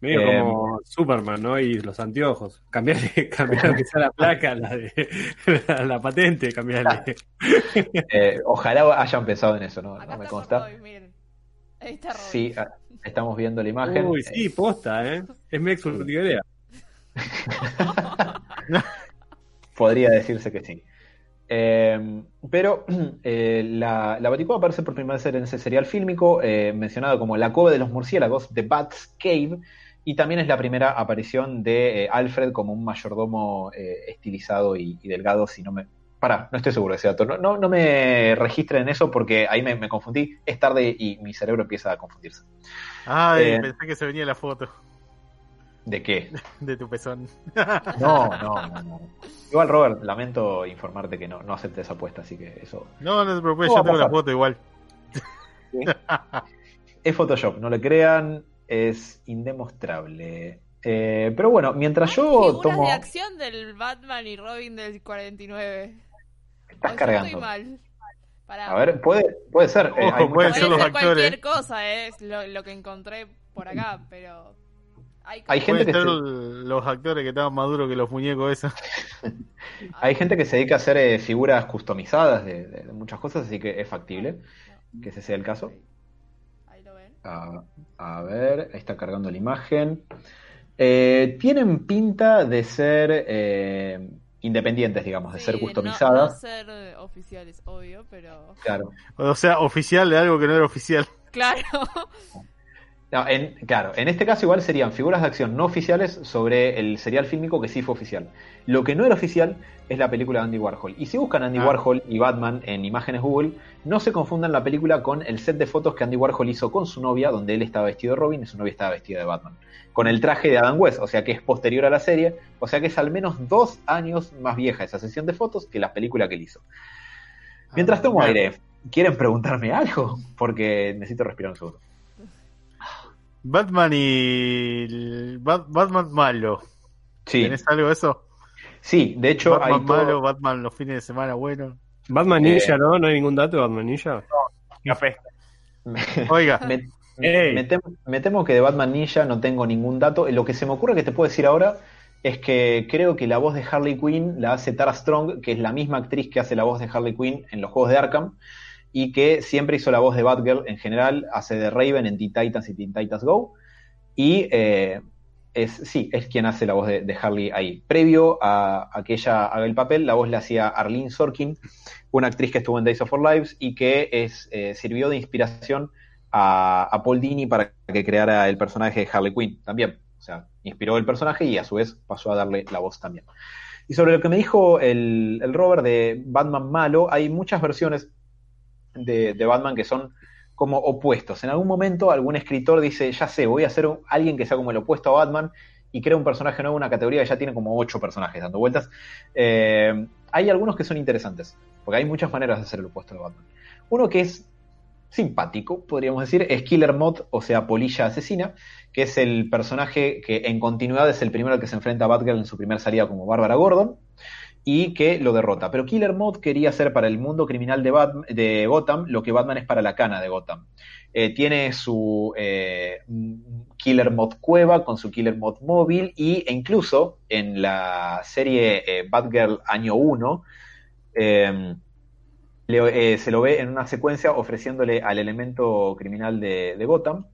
Medio eh, como Superman, ¿no? Y los anteojos. Cambiarle, cambiarle quizá la placa, la, de, la, la patente, cambiarle. eh, ojalá hayan pensado en eso, ¿no? Acá no me consta. Hoy, miren. Ahí está Robin. Sí, estamos viendo la imagen. Uy, sí, posta, ¿eh? Es mi ex idea. Podría decirse que sí. Eh, pero eh, la, la Baticueva aparece por primera vez en ese serial fílmico, eh, mencionado como La Cueva de los Murciélagos, The Bat's Cave, y también es la primera aparición de eh, Alfred como un mayordomo eh, estilizado y, y, delgado, si no me... Pará, no estoy seguro de ese dato. No, no, no me registren en eso porque ahí me, me, confundí. Es tarde y mi cerebro empieza a confundirse. Ay, eh, pensé que se venía la foto. ¿De qué? De tu pezón. No, no, no, no. Igual, Robert, lamento informarte que no, no acepté esa apuesta, así que eso... No, no te preocupes, yo tengo la foto igual. ¿Sí? es Photoshop, no le crean es indemostrable. Eh, pero bueno, mientras Hay yo tomo. de acción del Batman y Robin del 49. Estás o cargando. Mal. Pará. A ver, puede, puede ser. eh, hay pueden ser los Puede ser actores. cualquier cosa, eh, es lo, lo que encontré por acá, pero... Hay, Hay gente que ser se- los actores que estaban más duros que los muñecos esos. Hay gente que se dedica a hacer eh, figuras customizadas de, de- de muchas cosas, así que es factible que ese sea el caso. A, a ver, ahí está cargando la imagen. Eh, tienen pinta de ser eh, independientes, digamos, de Sí, ser no- No, customizadas. ser eh, oficiales, obvio, pero... Claro. O sea, oficial de algo que no era oficial. Claro. En, claro, en este caso igual serían figuras de acción no oficiales sobre el serial fílmico que sí fue oficial. Lo que no era oficial es la película de Andy Warhol. Y si buscan Andy Ah. Warhol y Batman en imágenes Google, no se confundan la película con el set de fotos que Andy Warhol hizo con su novia, donde él estaba vestido de Robin y su novia estaba vestida de Batman. Con el traje de Adam West, o sea que es posterior a la serie, o sea que es al menos dos años más vieja esa sesión de fotos que la película que él hizo. Mientras tomo Ah, aire, ¿quieren preguntarme algo? Porque necesito respirar un segundo. Batman y. el Bat- Batman malo. Sí, ¿Tenés algo de eso? sí, de hecho Batman hay todo- malo, Batman los fines de semana bueno. Batman Eh. Ninja, ¿no? ¿No hay ningún dato de Batman Ninja? Café. Oiga, Me, Ey. me temo, me temo que de Batman Ninja no tengo ningún dato. Lo que se me ocurre que te puedo decir ahora es que creo que la voz de Harley Quinn la hace Tara Strong, que es la misma actriz que hace la voz de Harley Quinn en los juegos de Arkham, y que siempre hizo la voz de Batgirl en general, hace de Raven en Teen Titans y Teen Titans Go. Y eh, es, sí, es quien hace la voz de, Harley ahí. Previo a, a que ella haga el papel, la voz la hacía Arlene Sorkin, una actriz que estuvo en Days of Our Lives y que es, eh, sirvió de inspiración a, a Paul Dini para que creara el personaje de Harley Quinn también. O sea, inspiró el personaje y a su vez pasó a darle la voz también. Y sobre lo que me dijo el, el Robert de Batman malo, hay muchas versiones de, Batman que son como opuestos. En algún momento algún escritor dice, ya sé, voy a hacer alguien que sea como el opuesto a Batman y crea un personaje nuevo, una categoría que ya tiene como ocho personajes dando vueltas. Eh, hay algunos que son interesantes, porque hay muchas maneras de hacer el opuesto de Batman. Uno que es simpático, podríamos decir, es Killer Mod, o sea, Polilla Asesina, que es el personaje que en continuidad es el primero al que se enfrenta a Batgirl en su primera salida como Bárbara Gordon y que lo derrota. Pero Killer Mod quería hacer para el mundo criminal de, Gotham lo que Batman es para la cana de Gotham. Eh, tiene su eh, Killer Mod cueva con su Killer Mod móvil y, e incluso en la serie eh, Batgirl año 1 eh, le- eh, se lo ve en una secuencia ofreciéndole al elemento criminal de Gotham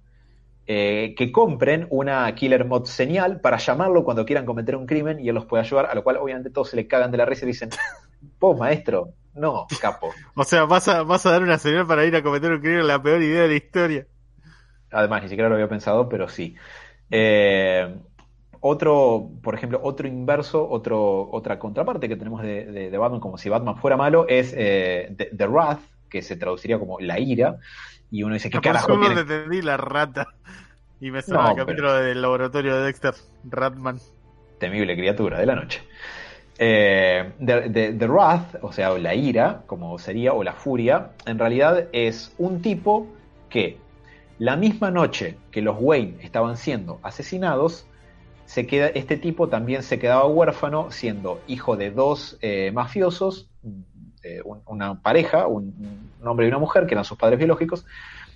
eh, que compren una Killer Mod señal para llamarlo cuando quieran cometer un crimen y él los puede ayudar, a lo cual obviamente todos se le cagan de la risa y dicen, vos maestro, no, capo. o sea, vas a, vas a dar una señal para ir a cometer un crimen, la peor idea de la historia. Además, ni siquiera lo había pensado, pero sí. Eh, otro, por ejemplo, otro inverso, otro, otra contraparte que tenemos de, de- de Batman, como si Batman fuera malo, es eh, The, The Wrath, que se traduciría como la ira. Y uno dice, ¿qué Por carajo solo tiene? te entendí la rata. Y me suena No, el capítulo del laboratorio de Dexter, Ratman. temible criatura de la noche. Eh, the, the- the Wrath, o sea, la ira, como sería, o la furia, en realidad es un tipo que la misma noche que los Wayne estaban siendo asesinados, se queda, este tipo también se quedaba huérfano siendo hijo de dos eh, mafiosos, eh, un- una pareja, un, un hombre y una mujer, que eran sus padres biológicos,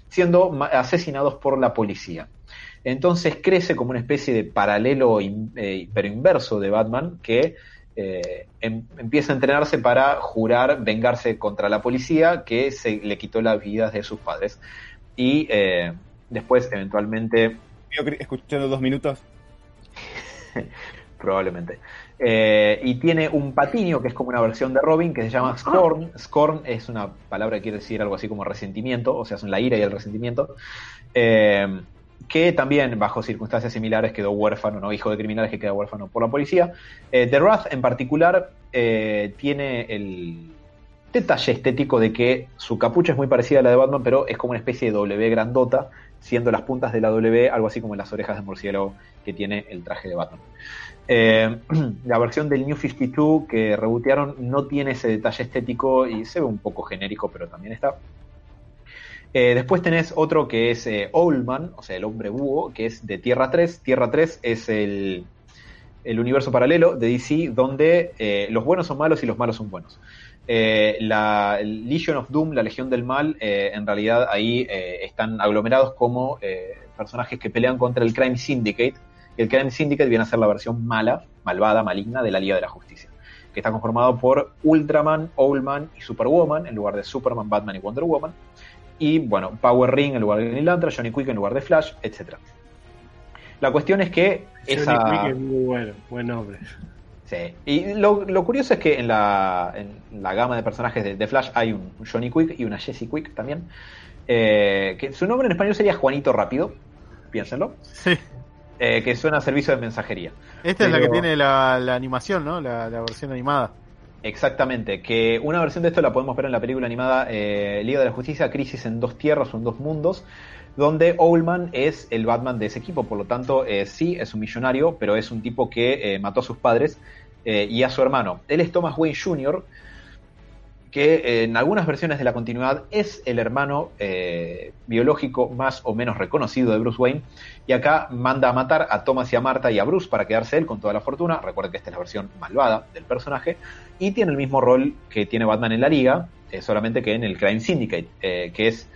siendo asesinados por la policía. Entonces crece como una especie de paralelo, in- eh, pero inverso de Batman, que eh, em- empieza a entrenarse para jurar vengarse contra la policía que se le quitó las vidas de sus padres. Y después, eventualmente, escuchando dos minutos. probablemente. Eh, y tiene un patiño que es como una versión de Robin que se llama Scorn. Scorn es una palabra que quiere decir algo así como resentimiento, o sea, son la ira y el resentimiento. Eh, que también, bajo circunstancias similares, quedó huérfano, no hijo de criminales que queda huérfano por la policía. Eh, The Wrath, en particular, tiene el detalle estético de que su capucha es muy parecida a la de Batman, pero es como una especie de W grandota, siendo las puntas de la W algo así como las orejas de murciélago que tiene el traje de Batman. Eh, la versión del New 52 que rebotearon no tiene ese detalle estético y se ve un poco genérico, pero también está. Eh, después tenés otro que es eh, Owlman, o sea, el hombre búho, que es de Tierra 3. Tierra 3 es el, universo paralelo de DC donde eh, los buenos son malos y los malos son buenos. La Legion of Doom, la Legión del Mal, en realidad ahí están aglomerados como personajes que pelean contra el Crime Syndicate. Y el Crime Syndicate viene a ser la versión mala, malvada, maligna de la Liga de la Justicia, que está conformado por Ultraman, Owlman y Superwoman en lugar de Superman, Batman y Wonder Woman. Y bueno, Power Ring en lugar de Green Lantern, Johnny Quick en lugar de Flash, etc. La cuestión es que esa... Johnny Quick es muy bueno, buen nombre. Sí. Y lo, lo curioso es que en la, en la gama de personajes de, de Flash hay un, un Johnny Quick y una Jessie Quick también. eh, que su nombre en español sería Juanito Rápido, piénsenlo. Sí. Eh, que suena a servicio de mensajería. Esta es la que tiene la, la animación, ¿no? La, la versión animada. Exactamente, que una versión de esto la podemos ver en la película animada eh, Liga de la Justicia, Crisis en dos tierras o en dos mundos, donde Owlman es el Batman de ese equipo, por lo tanto eh, sí es un millonario, pero es un tipo que eh, mató a sus padres y a su hermano. Él es Thomas Wayne Jr., que eh, en algunas versiones de la continuidad es el hermano eh, biológico más o menos reconocido de Bruce Wayne, y acá manda a matar a Thomas y a Marta y a Bruce para quedarse él con toda la fortuna. Recuerden que esta es la versión malvada del personaje, y tiene el mismo rol que tiene Batman en la liga, eh, solamente que en el Crime Syndicate, que es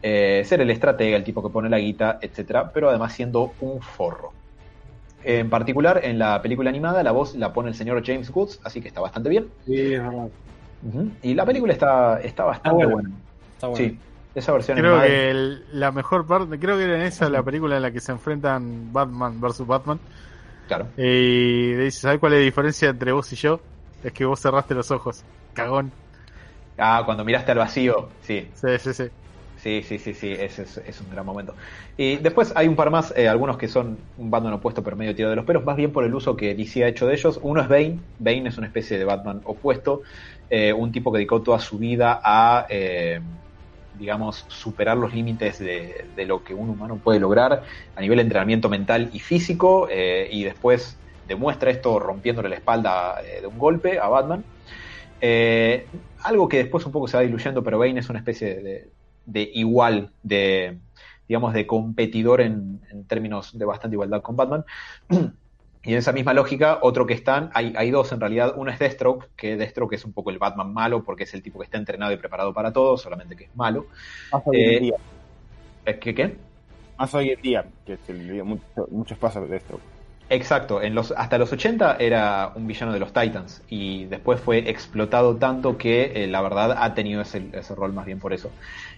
ser el estratega, el tipo que pone la guita, etcétera, pero además siendo un forro. En particular, en la película animada, la voz la pone el señor James Woods, así que está bastante bien. Sí, es verdad. Y la película está, está bastante buena. buena. Está bueno. Sí, esa versión Creo que el- la mejor parte, creo que era en esa la película en la que se enfrentan Batman versus Batman. Claro. Y dice, ¿sabes cuál es la diferencia entre vos y yo? Es que vos cerraste los ojos. Cagón. Ah, cuando miraste al vacío, sí. Sí, sí, sí. Sí, sí, sí, sí, ese es, es un gran momento. Y después hay un par más, eh, algunos que son un Batman opuesto pero medio tirado de los pelos, más bien por el uso que DC ha hecho de ellos. Uno es Bane, Bane es una especie de Batman opuesto, eh, un tipo que dedicó toda su vida a, eh, digamos, superar los límites de, de lo que un humano puede lograr a nivel de entrenamiento mental y físico, eh, y después demuestra esto rompiéndole la espalda de un golpe a Batman. Algo que después un poco se va diluyendo, pero Bane es una especie de, de igual, de digamos, de competidor en términos de bastante igualdad con Batman. Y en esa misma lógica, otro que están, hay, hay dos en realidad. Uno es Deathstroke, que Deathstroke es un poco el Batman malo, porque es el tipo que está entrenado y preparado para todo, solamente que es malo. Más hoy Eh, en día. ¿Eh, ¿Qué qué? Más hoy en día, que dio mucho, mucho espacio de esto. Exacto, en los, hasta los 80 era un villano de los Titans y después fue explotado tanto que eh, la verdad ha tenido ese, ese rol más bien por eso.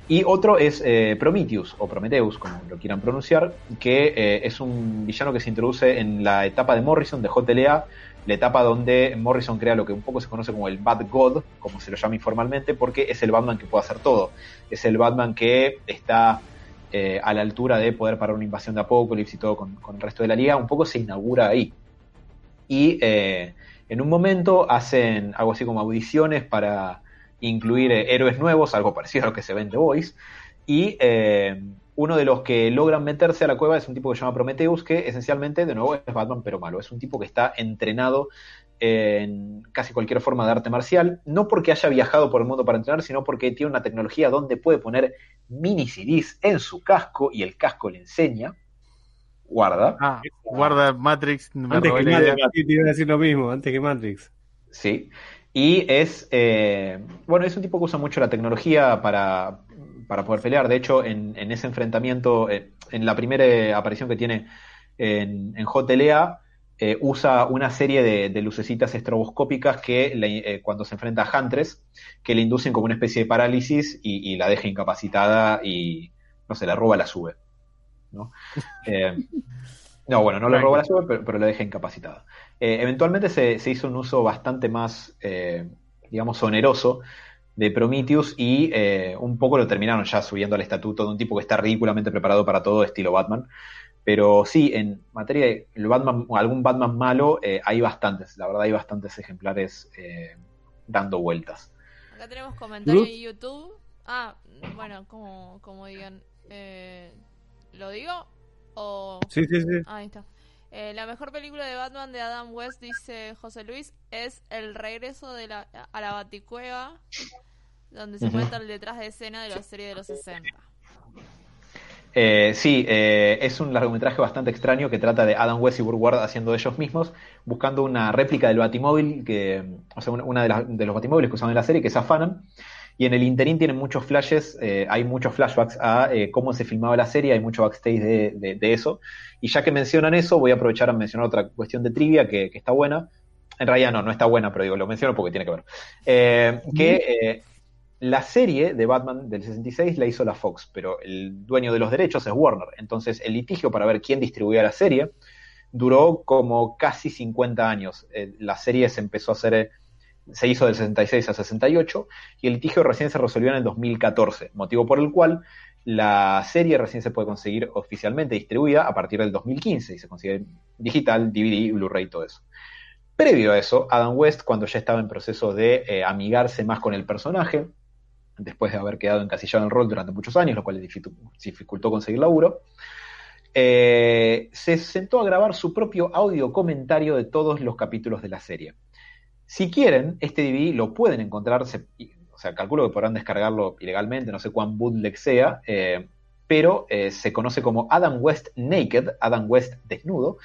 Y otro es eh, Prometheus o Prometheus, como lo quieran pronunciar, que eh, es un villano que se introduce en la etapa de Morrison de JLA, la etapa donde Morrison crea lo que un poco se conoce como el Bad God, como se lo llama informalmente, porque es el Batman que puede hacer todo. Es el Batman que está eh, a la altura de poder parar una invasión de Apocalypse y todo con, con el resto de la liga, un poco se inaugura ahí. Y en un momento hacen algo así como audiciones para incluir eh, héroes nuevos, algo parecido a lo que se ve en The Voice. Y eh, uno de los que logran meterse a la cueva es un tipo que se llama Prometheus, que esencialmente, de nuevo, es Batman pero malo. Es un tipo que está entrenado en casi cualquier forma de arte marcial, no porque haya viajado por el mundo para entrenar, sino porque tiene una tecnología donde puede poner mini CDs en su casco y el casco le enseña. Guarda. Ah, guarda Matrix. Me Antes que. Matrix, te iba a decir lo mismo, antes que Matrix. Sí. Y es, eh, bueno, es un tipo que usa mucho la tecnología para, para poder pelear. De hecho, en, en ese enfrentamiento, eh, en la primera aparición que tiene en, en JLA, eh, usa una serie de, de lucecitas estroboscópicas que le- eh, cuando se enfrenta a Huntress, que le inducen como una especie de parálisis y, y la deja incapacitada y, no sé, la roba, la sube. ¿no? No, bueno, no la roba, la sube, pero, pero la deja incapacitada. Eh, eventualmente se, se hizo un uso bastante más, eh, digamos, oneroso de Prometheus y eh, un poco lo terminaron ya subiendo al estatuto de un tipo que está ridículamente preparado para todo, estilo Batman. Pero sí, en materia de Batman, algún Batman malo, eh, hay bastantes, la verdad hay bastantes ejemplares eh, dando vueltas. Acá tenemos comentarios en YouTube. Ah, bueno, como, como digan. Eh, ¿Lo digo? O... Sí, sí, sí. Ah, ahí está. Eh, la mejor película de Batman de Adam West, dice José Luis, es El regreso de la, a la Baticueva, donde se Ujú. cuenta el detrás de escena de la serie de los 60. Eh, sí, eh, es un largometraje bastante extraño que trata de Adam West y Burt Ward haciendo ellos mismos, buscando una réplica del Batimóvil, que, o sea, una- de, las- de los Batimóviles que usaban en la serie, que es afanan. Y en el interín tienen muchos flashes, eh, hay muchos flashbacks a eh, cómo se filmaba la serie, hay mucho backstage de, de- de eso. Y ya que mencionan eso, voy a aprovechar a mencionar otra cuestión de trivia que, que está buena. En realidad no, no está buena, pero digo, lo menciono porque tiene que ver. Eh, que la serie de Batman del 66 la hizo la Fox, pero el dueño de los derechos es Warner. Entonces el litigio para ver quién distribuía la serie duró como casi 50 años. La serie se empezó a hacer, se hizo del 66 a 68 y el litigio recién se resolvió en el 2014, motivo por el cual la serie recién se puede conseguir oficialmente distribuida a partir del 2015 y se consigue digital, DVD, Blu-ray y todo eso. Previo a eso, Adam West, cuando ya estaba en proceso de eh, amigarse más con el personaje, después de haber quedado encasillado en el rol durante muchos años, lo cual le dificu- dificultó conseguir laburo, eh, se sentó a grabar su propio audio comentario de todos los capítulos de la serie. Si quieren, este DVD lo pueden encontrar, se- o sea, calculo que podrán descargarlo ilegalmente, no sé cuán bootleg sea, eh, pero eh, se conoce como Adam West Naked, Adam West desnudo,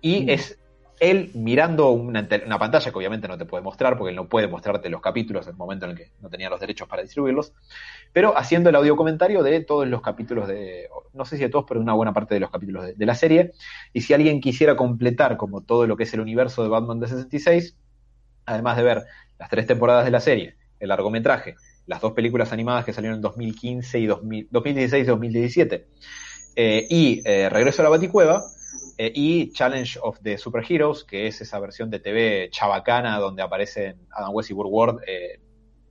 y Mm. es él mirando una pantalla que obviamente no te puede mostrar, porque él no puede mostrarte los capítulos en el momento en el que no tenía los derechos para distribuirlos, pero haciendo el audio comentario de todos los capítulos de, no sé si de todos, pero de una buena parte de los capítulos de, de la serie. Y si alguien quisiera completar como todo lo que es el universo de Batman de 66, además de ver las tres temporadas de la serie, el largometraje, las dos películas animadas que salieron en 2015 y 2000 2016 y 2017, eh, y eh, Regreso a la Baticueva, eh, y Challenge of the Superheroes, que es esa versión de TV chabacana donde aparecen Adam West y Burt Ward,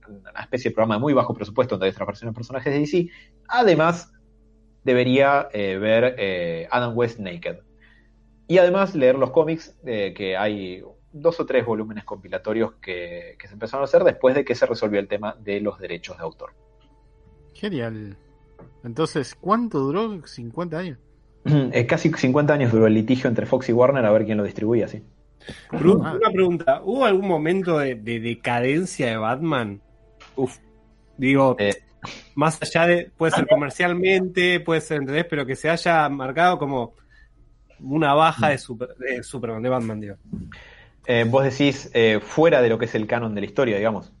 una especie de programa de muy bajo presupuesto donde hay otras versiones de personajes de DC. Además, debería ver Adam West Naked. Y además leer los cómics, que hay dos o tres volúmenes compilatorios que, que se empezaron a hacer después de que se resolvió el tema de los derechos de autor. Genial. Entonces, ¿cuánto duró? ¿50 años? Eh, casi 50 años duró el litigio entre Fox y Warner a ver quién lo distribuía, sí. Ah. Una pregunta, ¿hubo algún momento de, de decadencia de Batman? Uf, digo, Eh. más allá de, puede ser comercialmente, puede ser, ¿entendés? Pero que se haya marcado como una baja de, super- de Superman, de Batman, digo. Eh, vos decís eh, fuera de lo que es el canon de la historia, digamos.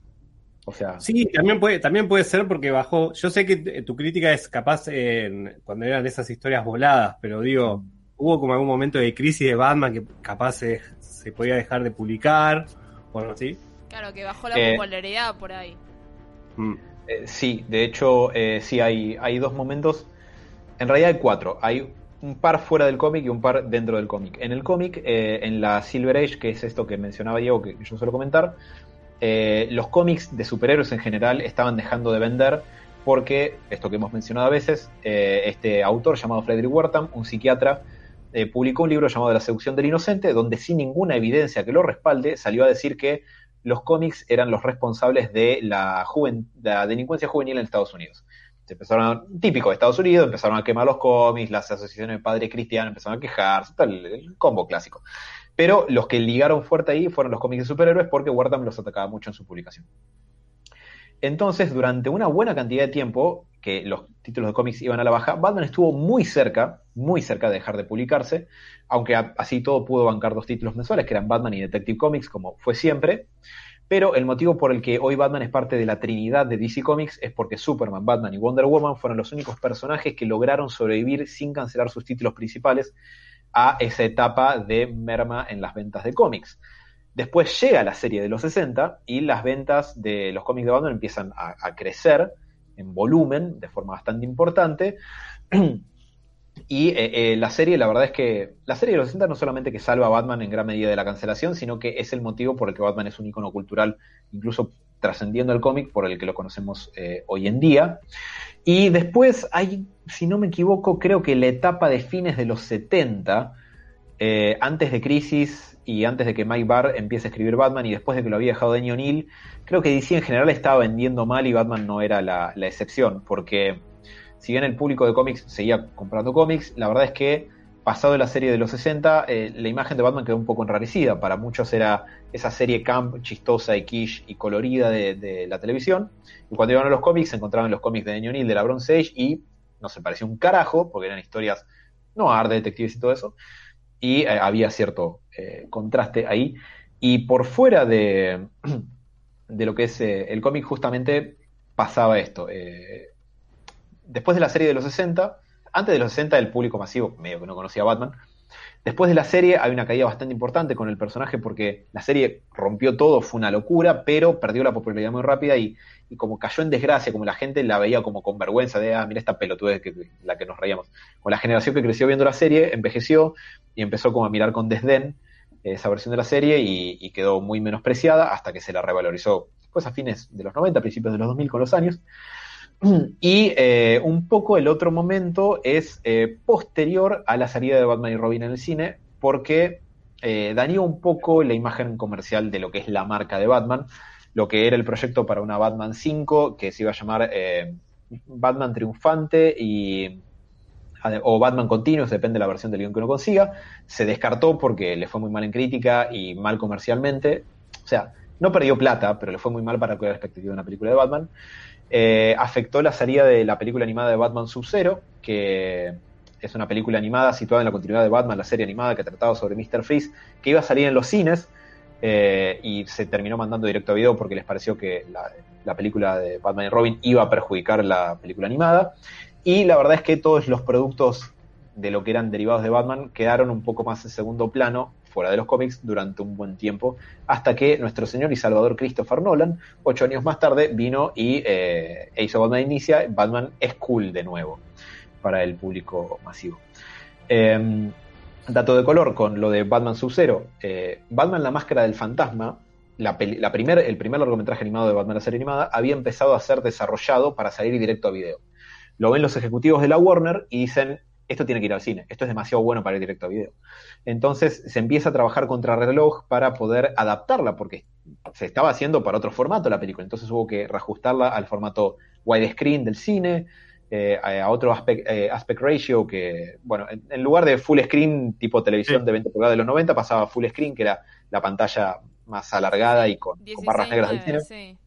O sea, Sí, también puede, también puede ser porque bajó, yo sé que t- tu crítica es capaz en, cuando eran esas historias voladas, pero digo, hubo como algún momento de crisis de Batman que capaz se, se podía dejar de publicar, bueno, sí. Claro, que bajó la Eh. popularidad por ahí. Mm. Eh, sí, de hecho, eh, sí hay, hay dos momentos. En realidad hay cuatro. Hay un par fuera del cómic y un par dentro del cómic. En el cómic, eh, en la Silver Age, que es esto que mencionaba Diego, que yo suelo comentar, eh, los cómics de superhéroes en general estaban dejando de vender porque, esto que hemos mencionado a veces, eh, este autor llamado Frederick Wertham, un psiquiatra, eh, publicó un libro llamado La seducción del inocente, donde sin ninguna evidencia que lo respalde, salió a decir que los cómics eran los responsables de la, la delincuencia juvenil en Estados Unidos. Se empezaron a- típico de Estados Unidos, empezaron a quemar los cómics, las asociaciones de padres cristianos empezaron a quejarse, tal, el combo clásico. Pero los que ligaron fuerte ahí fueron los cómics de superhéroes porque Wertham los atacaba mucho en su publicación. Entonces, durante una buena cantidad de tiempo, que los títulos de cómics iban a la baja, Batman estuvo muy cerca, muy cerca de dejar de publicarse, aunque así todo pudo bancar dos títulos mensuales, que eran Batman y Detective Comics, como fue siempre. Pero el motivo por el que hoy Batman es parte de la trinidad de DC Comics es porque Superman, Batman y Wonder Woman fueron los únicos personajes que lograron sobrevivir sin cancelar sus títulos principales a esa etapa de merma en las ventas de cómics. Después llega la serie de los 60 y las ventas de los cómics de Batman empiezan a, crecer en volumen de forma bastante importante. Y eh, eh, la serie, la verdad es que la serie de los 60 no solamente que salva a Batman en gran medida de la cancelación, sino que es el motivo por el que Batman es un icono cultural, incluso trascendiendo el cómic, por el que lo conocemos eh, hoy en día. Y después hay, si no me equivoco, creo que la etapa de fines de los 70, eh, antes de Crisis y antes de que Mike Barr empiece a escribir Batman y después de que lo había dejado Denny O'Neill, creo que DC en general estaba vendiendo mal y Batman no era la excepción, porque si bien el público de cómics seguía comprando cómics, la verdad es que pasado la serie de los 60, eh, la imagen de Batman quedó un poco enrarecida. Para muchos era esa serie camp, chistosa y quiche y colorida de, la televisión. Y cuando iban a los cómics, se encontraban los cómics de Denny O'Neill de la Bronze Age y no se parecía un carajo, porque eran historias no de detectives y todo eso, y eh, había cierto eh, contraste ahí. Y por fuera de, de lo que es el cómic, justamente pasaba esto. Después de la serie de los 60, antes de los 60 el público masivo, medio que no conocía a Batman, Después de la serie hay una caída bastante importante con el personaje porque la serie rompió todo, fue una locura, pero perdió la popularidad muy rápida y, como cayó en desgracia, como la gente la veía como con vergüenza de, ah, mira esta pelotuda que, la que nos reíamos. Con la generación que creció viendo la serie, envejeció y empezó como a mirar con desdén esa versión de la serie y, quedó muy menospreciada hasta que se la revalorizó pues a fines de los 90, principios de los 2000 con los años. Y eh, un poco el otro momento es eh, posterior a la salida de Batman y Robin en el cine, porque eh, dañó un poco la imagen comercial de lo que es la marca de Batman, lo que era el proyecto para una Batman 5, que se iba a llamar Batman Triunfante y o Batman Continuous, depende de la versión del guion que uno consiga, se descartó porque le fue muy mal en crítica y mal comercialmente. O sea, no perdió plata, pero le fue muy mal para la expectativa de una película de Batman. Eh, afectó la salida de la película animada de Batman Sub-Zero, que es una película animada situada en la continuidad de Batman, la serie animada que trataba sobre Mr. Freeze, que iba a salir en los cines eh, y se terminó mandando directo a video porque les pareció que la, película de Batman y Robin iba a perjudicar la película animada. Y la verdad es que todos los productos de lo que eran derivados de Batman quedaron un poco más en segundo plano fuera de los cómics durante un buen tiempo, hasta que nuestro señor y salvador Christopher Nolan, ocho años más tarde, vino y eh, e hizo Batman Inicia. Batman es cool de nuevo para el público masivo. Em, dato de color con lo de Batman Sub-Zero. Eh, Batman la máscara del fantasma, la, primer, el primer largometraje animado de Batman la serie animada, había empezado a ser desarrollado para salir directo a video. Lo ven los ejecutivos de la Warner y dicen, esto tiene que ir al cine, esto es demasiado bueno para ir directo a video. Entonces se empieza a trabajar contra reloj para poder adaptarla, porque se estaba haciendo para otro formato la película, entonces hubo que reajustarla al formato widescreen del cine, eh, a otro aspect, eh, aspect, ratio que, bueno, en, lugar de full screen tipo televisión de 20 pulgadas de los 90, pasaba full screen, que era la pantalla más alargada y con, barras negras del cine. Sí.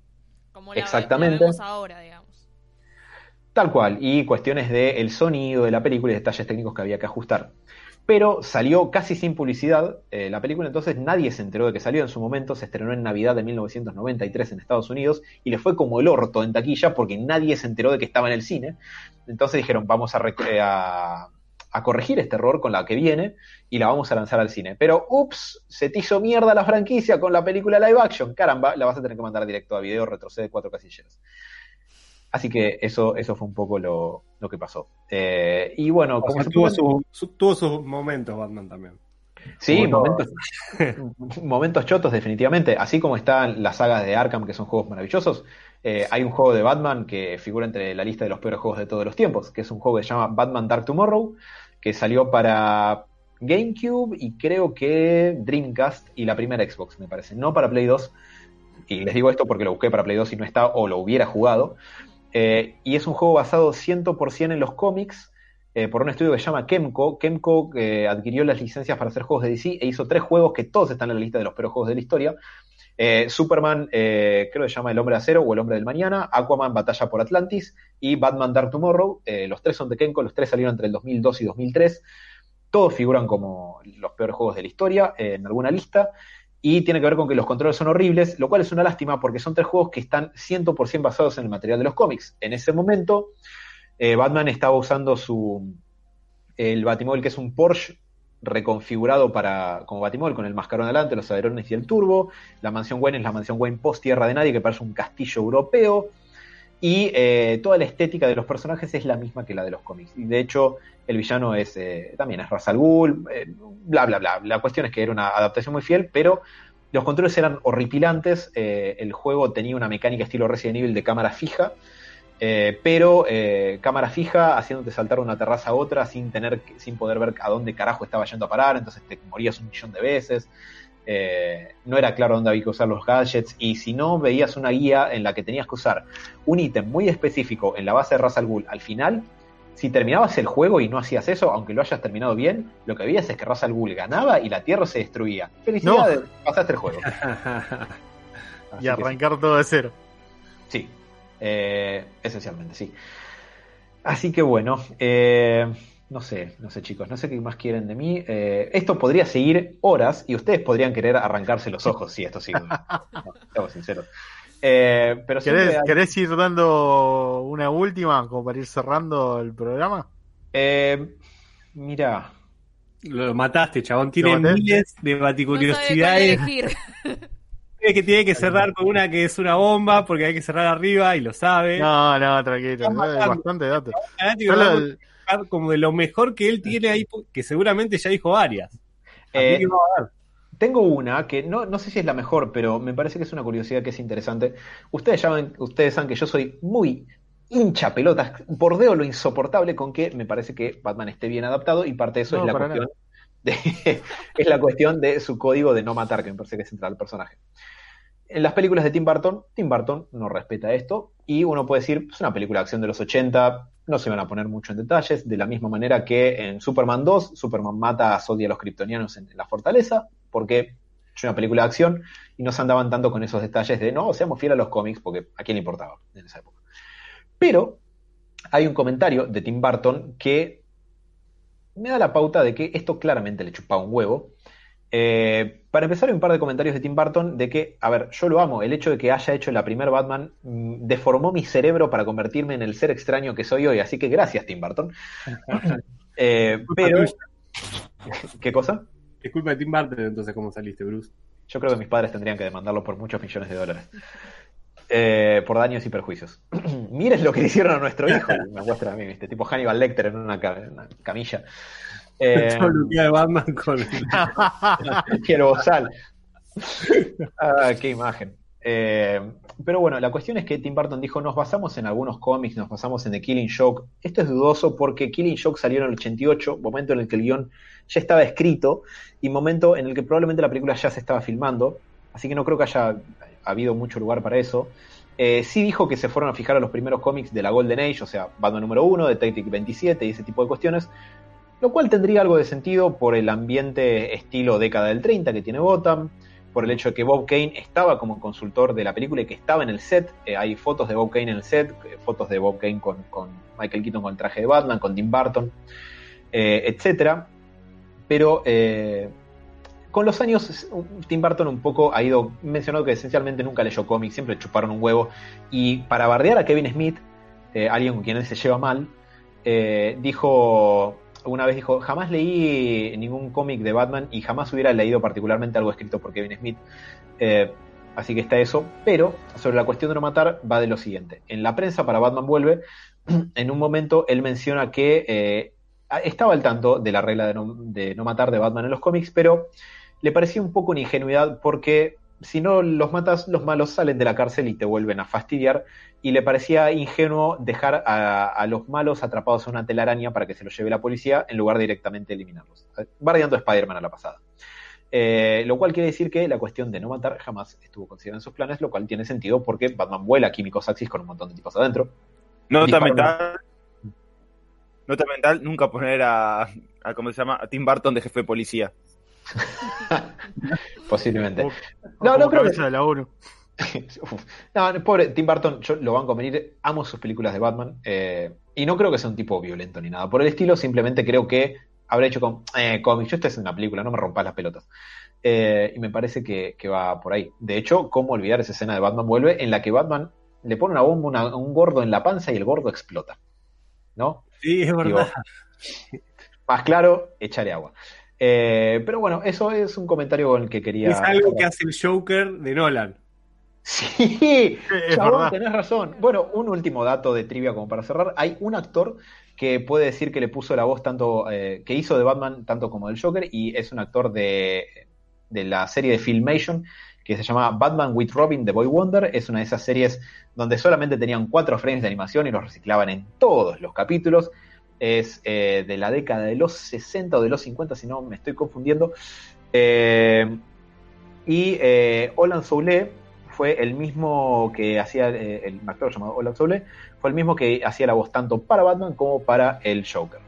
Como Exactamente. ahora, digamos. Tal cual, y cuestiones del sonido de la película y detalles técnicos que había que ajustar. Pero salió casi sin publicidad eh, la película, entonces nadie se enteró de que salió en su momento, se estrenó en Navidad de 1993 en Estados Unidos y le fue como el orto en taquilla porque nadie se enteró de que estaba en el cine. Entonces dijeron, vamos a, eh, a, a corregir este error con la que viene y la vamos a lanzar al cine. Pero, ups, se te hizo mierda la franquicia con la película live action. Caramba, la vas a tener que mandar directo a video, retrocede cuatro casilleros. Así que eso, eso fue un poco lo, que pasó. Eh, y bueno, como tuvo, sus momentos Batman también. Sí, momentos, momentos chotos definitivamente. Así como están las sagas de Arkham, que son juegos maravillosos, eh, hay un juego de Batman que figura entre la lista de los peores juegos de todos los tiempos, que es un juego que se llama Batman Dark Tomorrow, que salió para GameCube y creo que Dreamcast y la primera Xbox, me parece. No para Play 2. Y les digo esto porque lo busqué para Play 2 y no está o lo hubiera jugado. Eh, y es un juego basado 100% en los cómics eh, por un estudio que se llama Kemco. Kemco eh, adquirió las licencias para hacer juegos de DC e hizo tres juegos que todos están en la lista de los peores juegos de la historia. Superman, creo que se llama El Hombre Acero o El Hombre del Mañana, Aquaman, Batalla por Atlantis y Batman Dark Tomorrow. los tres son de Kemco, los tres salieron entre el 2002 y 2003. Todos figuran como los peores juegos de la historia en alguna lista y tiene que ver con que los controles son horribles, lo cual es una lástima porque son tres juegos que están 100% basados en el material de los cómics. En ese momento, eh, Batman estaba usando su el Batimóvil que es un Porsche reconfigurado para como Batimóvil con el mascarón delante, los alerones y el turbo. La mansión Wayne es la mansión Wayne post Tierra de Nadie que parece un castillo europeo. Y eh, toda la estética de los personajes es la misma que la de los cómics. Y de hecho, el villano es eh, también es Ra's al eh, bla, bla, bla. La cuestión es que era una adaptación muy fiel, pero los controles eran horripilantes. el juego tenía una mecánica estilo Resident Evil de cámara fija, pero cámara fija haciéndote saltar de una terraza a otra sin, tener, sin poder ver a dónde carajo estaba yendo a parar, entonces te morías un millón de veces. Eh, no era claro dónde había que usar los gadgets y si no veías una guía en la que tenías que usar un ítem muy específico en la base de Ras al Ghul al final, si terminabas el juego y no hacías eso, aunque lo hayas terminado bien, lo que veías es que Ras al Ghul ganaba y la Tierra se destruía. Felicidades, pasaste el juego. y arrancar todo de cero. Sí, eh, esencialmente, sí. Así que bueno, eh, no sé, no sé chicos, no sé qué más quieren de mí. Eh, esto podría seguir horas y ustedes podrían querer arrancarse los ojos si esto sigue. No, estamos sinceros. Eh, pero ¿Querés, hay- querés ir dando una última como para ir cerrando el programa? eh, mira, Lo mataste, chabón. Tiene miles de No baticuriosidades. elegir. Cree que tiene que cerrar con una que es una bomba porque hay que cerrar arriba y lo sabe. No, no, tranquilo. Hay bastante datos. Fanático, Solo el- buscar como de lo mejor que él tiene ahí, que seguramente ya dijo varias. Eh, que a. Tengo una que no, no sé si es la mejor, pero me parece que es una curiosidad que es interesante. Ustedes saben, ustedes saben que yo soy muy hincha pelotas, bordeo lo insoportable con que me parece que Batman esté bien adaptado y parte de eso No, es la cuestión de, es la cuestión de su código de no matar, que me parece que es central al personaje. En las películas de Tim Burton, Tim Burton no respeta esto y uno puede decir, es una película de acción de los 80, no se van a poner mucho en detalles, de la misma manera que en Superman 2, Superman mata a Zod y a los kryptonianos en la fortaleza, porque es una película de acción y no se andaban tanto con esos detalles de no, seamos fieles a los cómics, porque a quién le importaba en esa época. Pero hay un comentario de Tim Burton que me da la pauta de que esto claramente le chupaba un huevo. Eh, para empezar, hay un par de comentarios de Tim Burton de que, a ver, yo lo amo. El hecho de que haya hecho la primer Batman mm, deformó mi cerebro para convertirme en el ser extraño que soy hoy. Así que gracias, Tim Burton. Eh, pero, ¿qué cosa? Es culpa de Tim Burton entonces cómo saliste, Bruce. Yo creo que mis padres tendrían que demandarlo por muchos millones de dólares. Eh, por daños y perjuicios. Miren lo que le hicieron a nuestro hijo. Me muestra a mí, ¿viste? Tipo Hannibal Lecter en una, en una camilla. Eh, de Batman con... y el bozal. Ah, qué imagen. Eh, pero bueno, la cuestión es que Tim Burton dijo, nos basamos en algunos cómics, nos basamos en The Killing Joke. Esto es dudoso porque Killing Joke salió en el 88, momento en el que el guion ya estaba escrito y momento en el que probablemente la película ya se estaba filmando. Así que no creo que haya habido mucho lugar para eso. Eh, sí dijo que se fueron a fijar a los primeros cómics de la Golden Age, o sea, Batman número 1, Detective 27 y ese tipo de cuestiones, lo cual tendría algo de sentido por el ambiente estilo década del 30 que tiene Gotham, por el hecho de que Bob Kane estaba como consultor de la película y que estaba en el set. Eh, hay fotos de Bob Kane en el set, eh, fotos de Bob Kane con, con Michael Keaton con el traje de Batman, con Tim Burton, eh, etcétera. Pero con los años, Tim Burton un poco ha ido mencionado que esencialmente nunca leyó cómics, siempre chuparon un huevo. Y para bardear a Kevin Smith, alguien con quien él se lleva mal, dijo, una vez dijo, jamás leí ningún cómic de Batman y jamás hubiera leído particularmente algo escrito por Kevin Smith. Eh, así que está eso. Pero sobre la cuestión de no matar va de lo siguiente. En la prensa para Batman vuelve, en un momento él menciona que eh, estaba al tanto de la regla de no, de no matar de Batman en los cómics, pero le parecía un poco una ingenuidad porque si no los matas, los malos salen de la cárcel y te vuelven a fastidiar. Y le parecía ingenuo dejar a, a los malos atrapados en una telaraña para que se los lleve la policía en lugar de directamente eliminarlos. Bardeando a Spider-Man a la pasada. Eh, lo cual quiere decir que la cuestión de no matar jamás estuvo considerada en sus planes, lo cual tiene sentido porque Batman vuela químicos axis con un montón de tipos adentro. Nota mental. Nota mental, nunca poner a, a ¿cómo se llama? A Tim Burton de jefe de policía. Posiblemente. O- No, o no creo que- de la ONU. No, pobre Tim Burton, yo lo banco a venir, amo sus películas de Batman, eh, y no creo que sea un tipo violento ni nada por el estilo, simplemente creo que habrá hecho con eh, cómics, yo esto es una película, no me rompas las pelotas. Eh, y me parece que, que va por ahí. De hecho, ¿cómo olvidar esa escena de Batman vuelve en la que Batman le pone una bomba una- a un gordo en la panza y el gordo explota? ¿No? Sí, es verdad. Más claro, echaré agua. Eh, pero bueno, eso es un comentario con el que quería. es algo que hace el Joker de Nolan. Sí, Chabón, tenés razón. Bueno, un último dato de trivia como para cerrar. Hay un actor que puede decir que le puso la voz tanto, eh, que hizo de Batman tanto como del Joker, y es un actor de, de la serie de Filmation que se llama Batman with Robin, The Boy Wonder. Es una de esas series donde solamente tenían cuatro frames de animación y los reciclaban en todos los capítulos. Es eh, de la década de los 60 o de los 50, si no me estoy confundiendo. Eh, y eh, Olan Soule fue el mismo que hacía, eh, el actor llamado Olaf Soule, fue el mismo que hacía la voz tanto para Batman como para el Joker.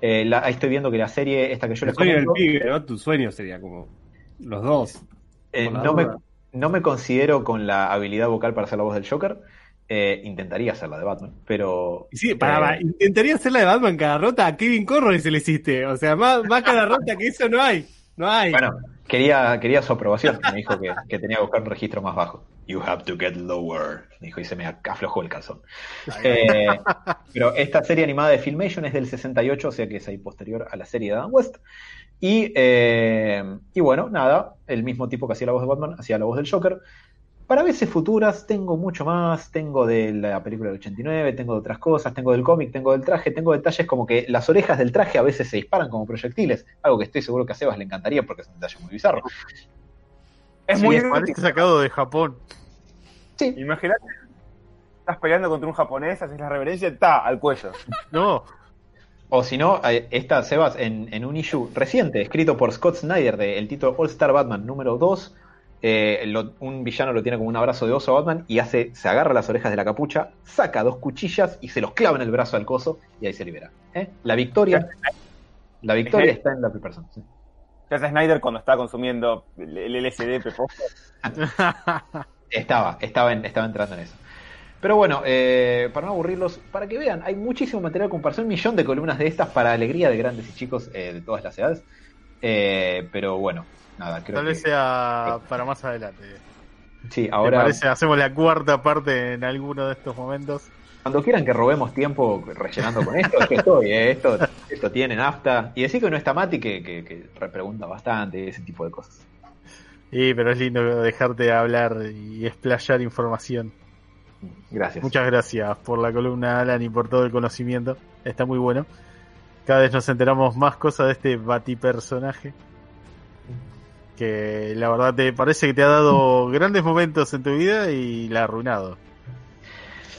Eh, la- ahí estoy viendo que la serie, esta que yo El les sueño del comento, pibe, ¿no? Tu sueño sería como los dos. eh, no, me, no me considero con la habilidad vocal para hacer la voz del Joker. Eh, intentaría hacer la de Batman, pero. Sí, para, eh, intentaría hacer la de Batman cada rota a Kevin Conroy se le hiciste. O sea, más, más cada rota que eso no hay. No hay. Bueno, quería, quería su aprobación. Me dijo que, que tenía que buscar un registro más bajo. You have to get lower. Me dijo y se me aflojó el calzón. Eh, pero esta serie animada de Filmation es del 68, o sea que es ahí posterior a la serie de Adam West. Y, eh, y bueno, nada, el mismo tipo que hacía la voz de Batman, hacía la voz del Joker. Para veces futuras tengo mucho más, tengo de la película del 89, tengo de otras cosas, tengo del cómic, tengo del traje, tengo detalles como que las orejas del traje a veces se disparan como proyectiles, algo que estoy seguro que a Sebas le encantaría porque es un detalle muy bizarro. Es Sí, muy parece sacado de Japón. Sí, Imagínate, estás peleando contra un japonés, haces la reverencia, ta, al cuello. No, O si no, esta, Sebas, en, en un issue reciente, escrito por Scott Snyder, de el título All Star Batman número 2, eh, lo- un villano lo tiene como un abrazo de oso a Batman y hace, se agarra las orejas de la capucha, saca dos cuchillas y se los clava en el brazo al coso y ahí se libera. ¿eh? La victoria, la victoria está en la persona. sí. ¿Qué hace Snyder cuando está consumiendo el LSD, Pepo? Estaba, estaba, en- estaba entrando en eso. Pero bueno, eh, para no aburrirlos, para que vean, hay muchísimo material con un millón de columnas de estas para alegría de grandes y chicos eh, de todas las edades. Eh, pero bueno, nada, creo tal que vez sea para más adelante. sí, ¿Te ahora parece? Hacemos la cuarta parte en alguno de estos momentos. cuando quieran que robemos tiempo rellenando con esto, yo estoy, eh, esto, esto tiene nafta. Y decir que no está Mati, que, que, que repregunta bastante, ese tipo de cosas. Sí, pero es lindo dejarte hablar y explayar información. Gracias. Muchas gracias por la columna, Alan, y por todo el conocimiento. Está muy bueno. Cada vez nos enteramos más cosas de este batipersonaje. Que la verdad te parece que te ha dado grandes momentos en tu vida y la ha arruinado.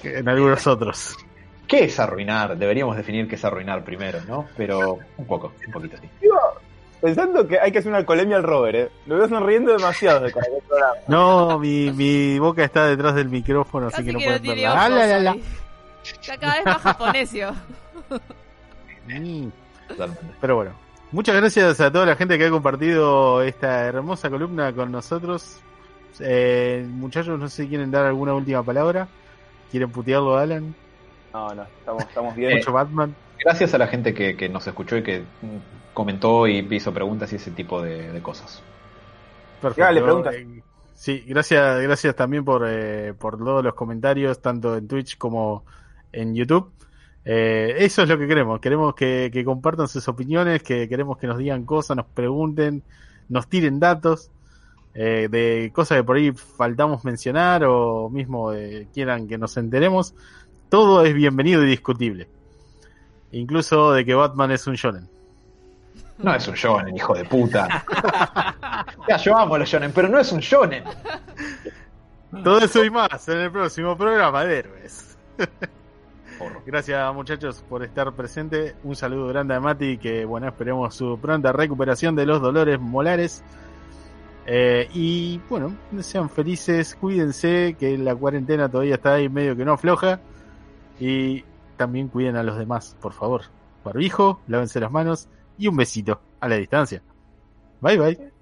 En algunos otros. ¿Qué es arruinar? Deberíamos definir qué es arruinar primero, ¿no? Pero un poco, un poquito sí. Pensando que hay que hacer una alcoholemia al Robert, ¿eh? Lo veo sonriendo demasiado de. No, mi, mi boca está detrás del micrófono, así que no tiene verla. ojos Ah, la, la, la. ahí. Está cada vez más japonesio. Mm. Totalmente. Pero bueno, muchas gracias a toda la gente que ha compartido esta hermosa columna con nosotros. Eh, muchachos, no sé si quieren dar alguna última palabra. ¿Quieren putearlo a Alan? No, no, estamos, estamos bien. Mucho Batman. Gracias a la gente que, que nos escuchó y que mm, comentó y hizo preguntas y ese tipo de, de cosas. Perfecto. Dale, preguntas. Eh, Sí, gracias, gracias también por, eh, por todos los comentarios, tanto en Twitch como en YouTube. Eh, eso es lo que queremos. Queremos que, que compartan sus opiniones, que queremos que nos digan cosas, nos pregunten, nos tiren datos eh, de cosas que por ahí faltamos mencionar o mismo eh, quieran que nos enteremos. Todo es bienvenido y discutible. Incluso de que Batman es un shonen. No es un shonen, hijo de puta. ya, yo amo los shonen, pero no es un shonen. Todo eso y más en el próximo programa de Héroes. Gracias muchachos por estar presente. Un saludo grande a Mati que bueno esperemos su pronta recuperación de los dolores molares. Eh, y bueno, sean felices, cuídense que la cuarentena todavía está ahí medio que no afloja. Y también cuiden a los demás, por favor. Barbijo, lávense las manos y un besito a la distancia. Bye bye.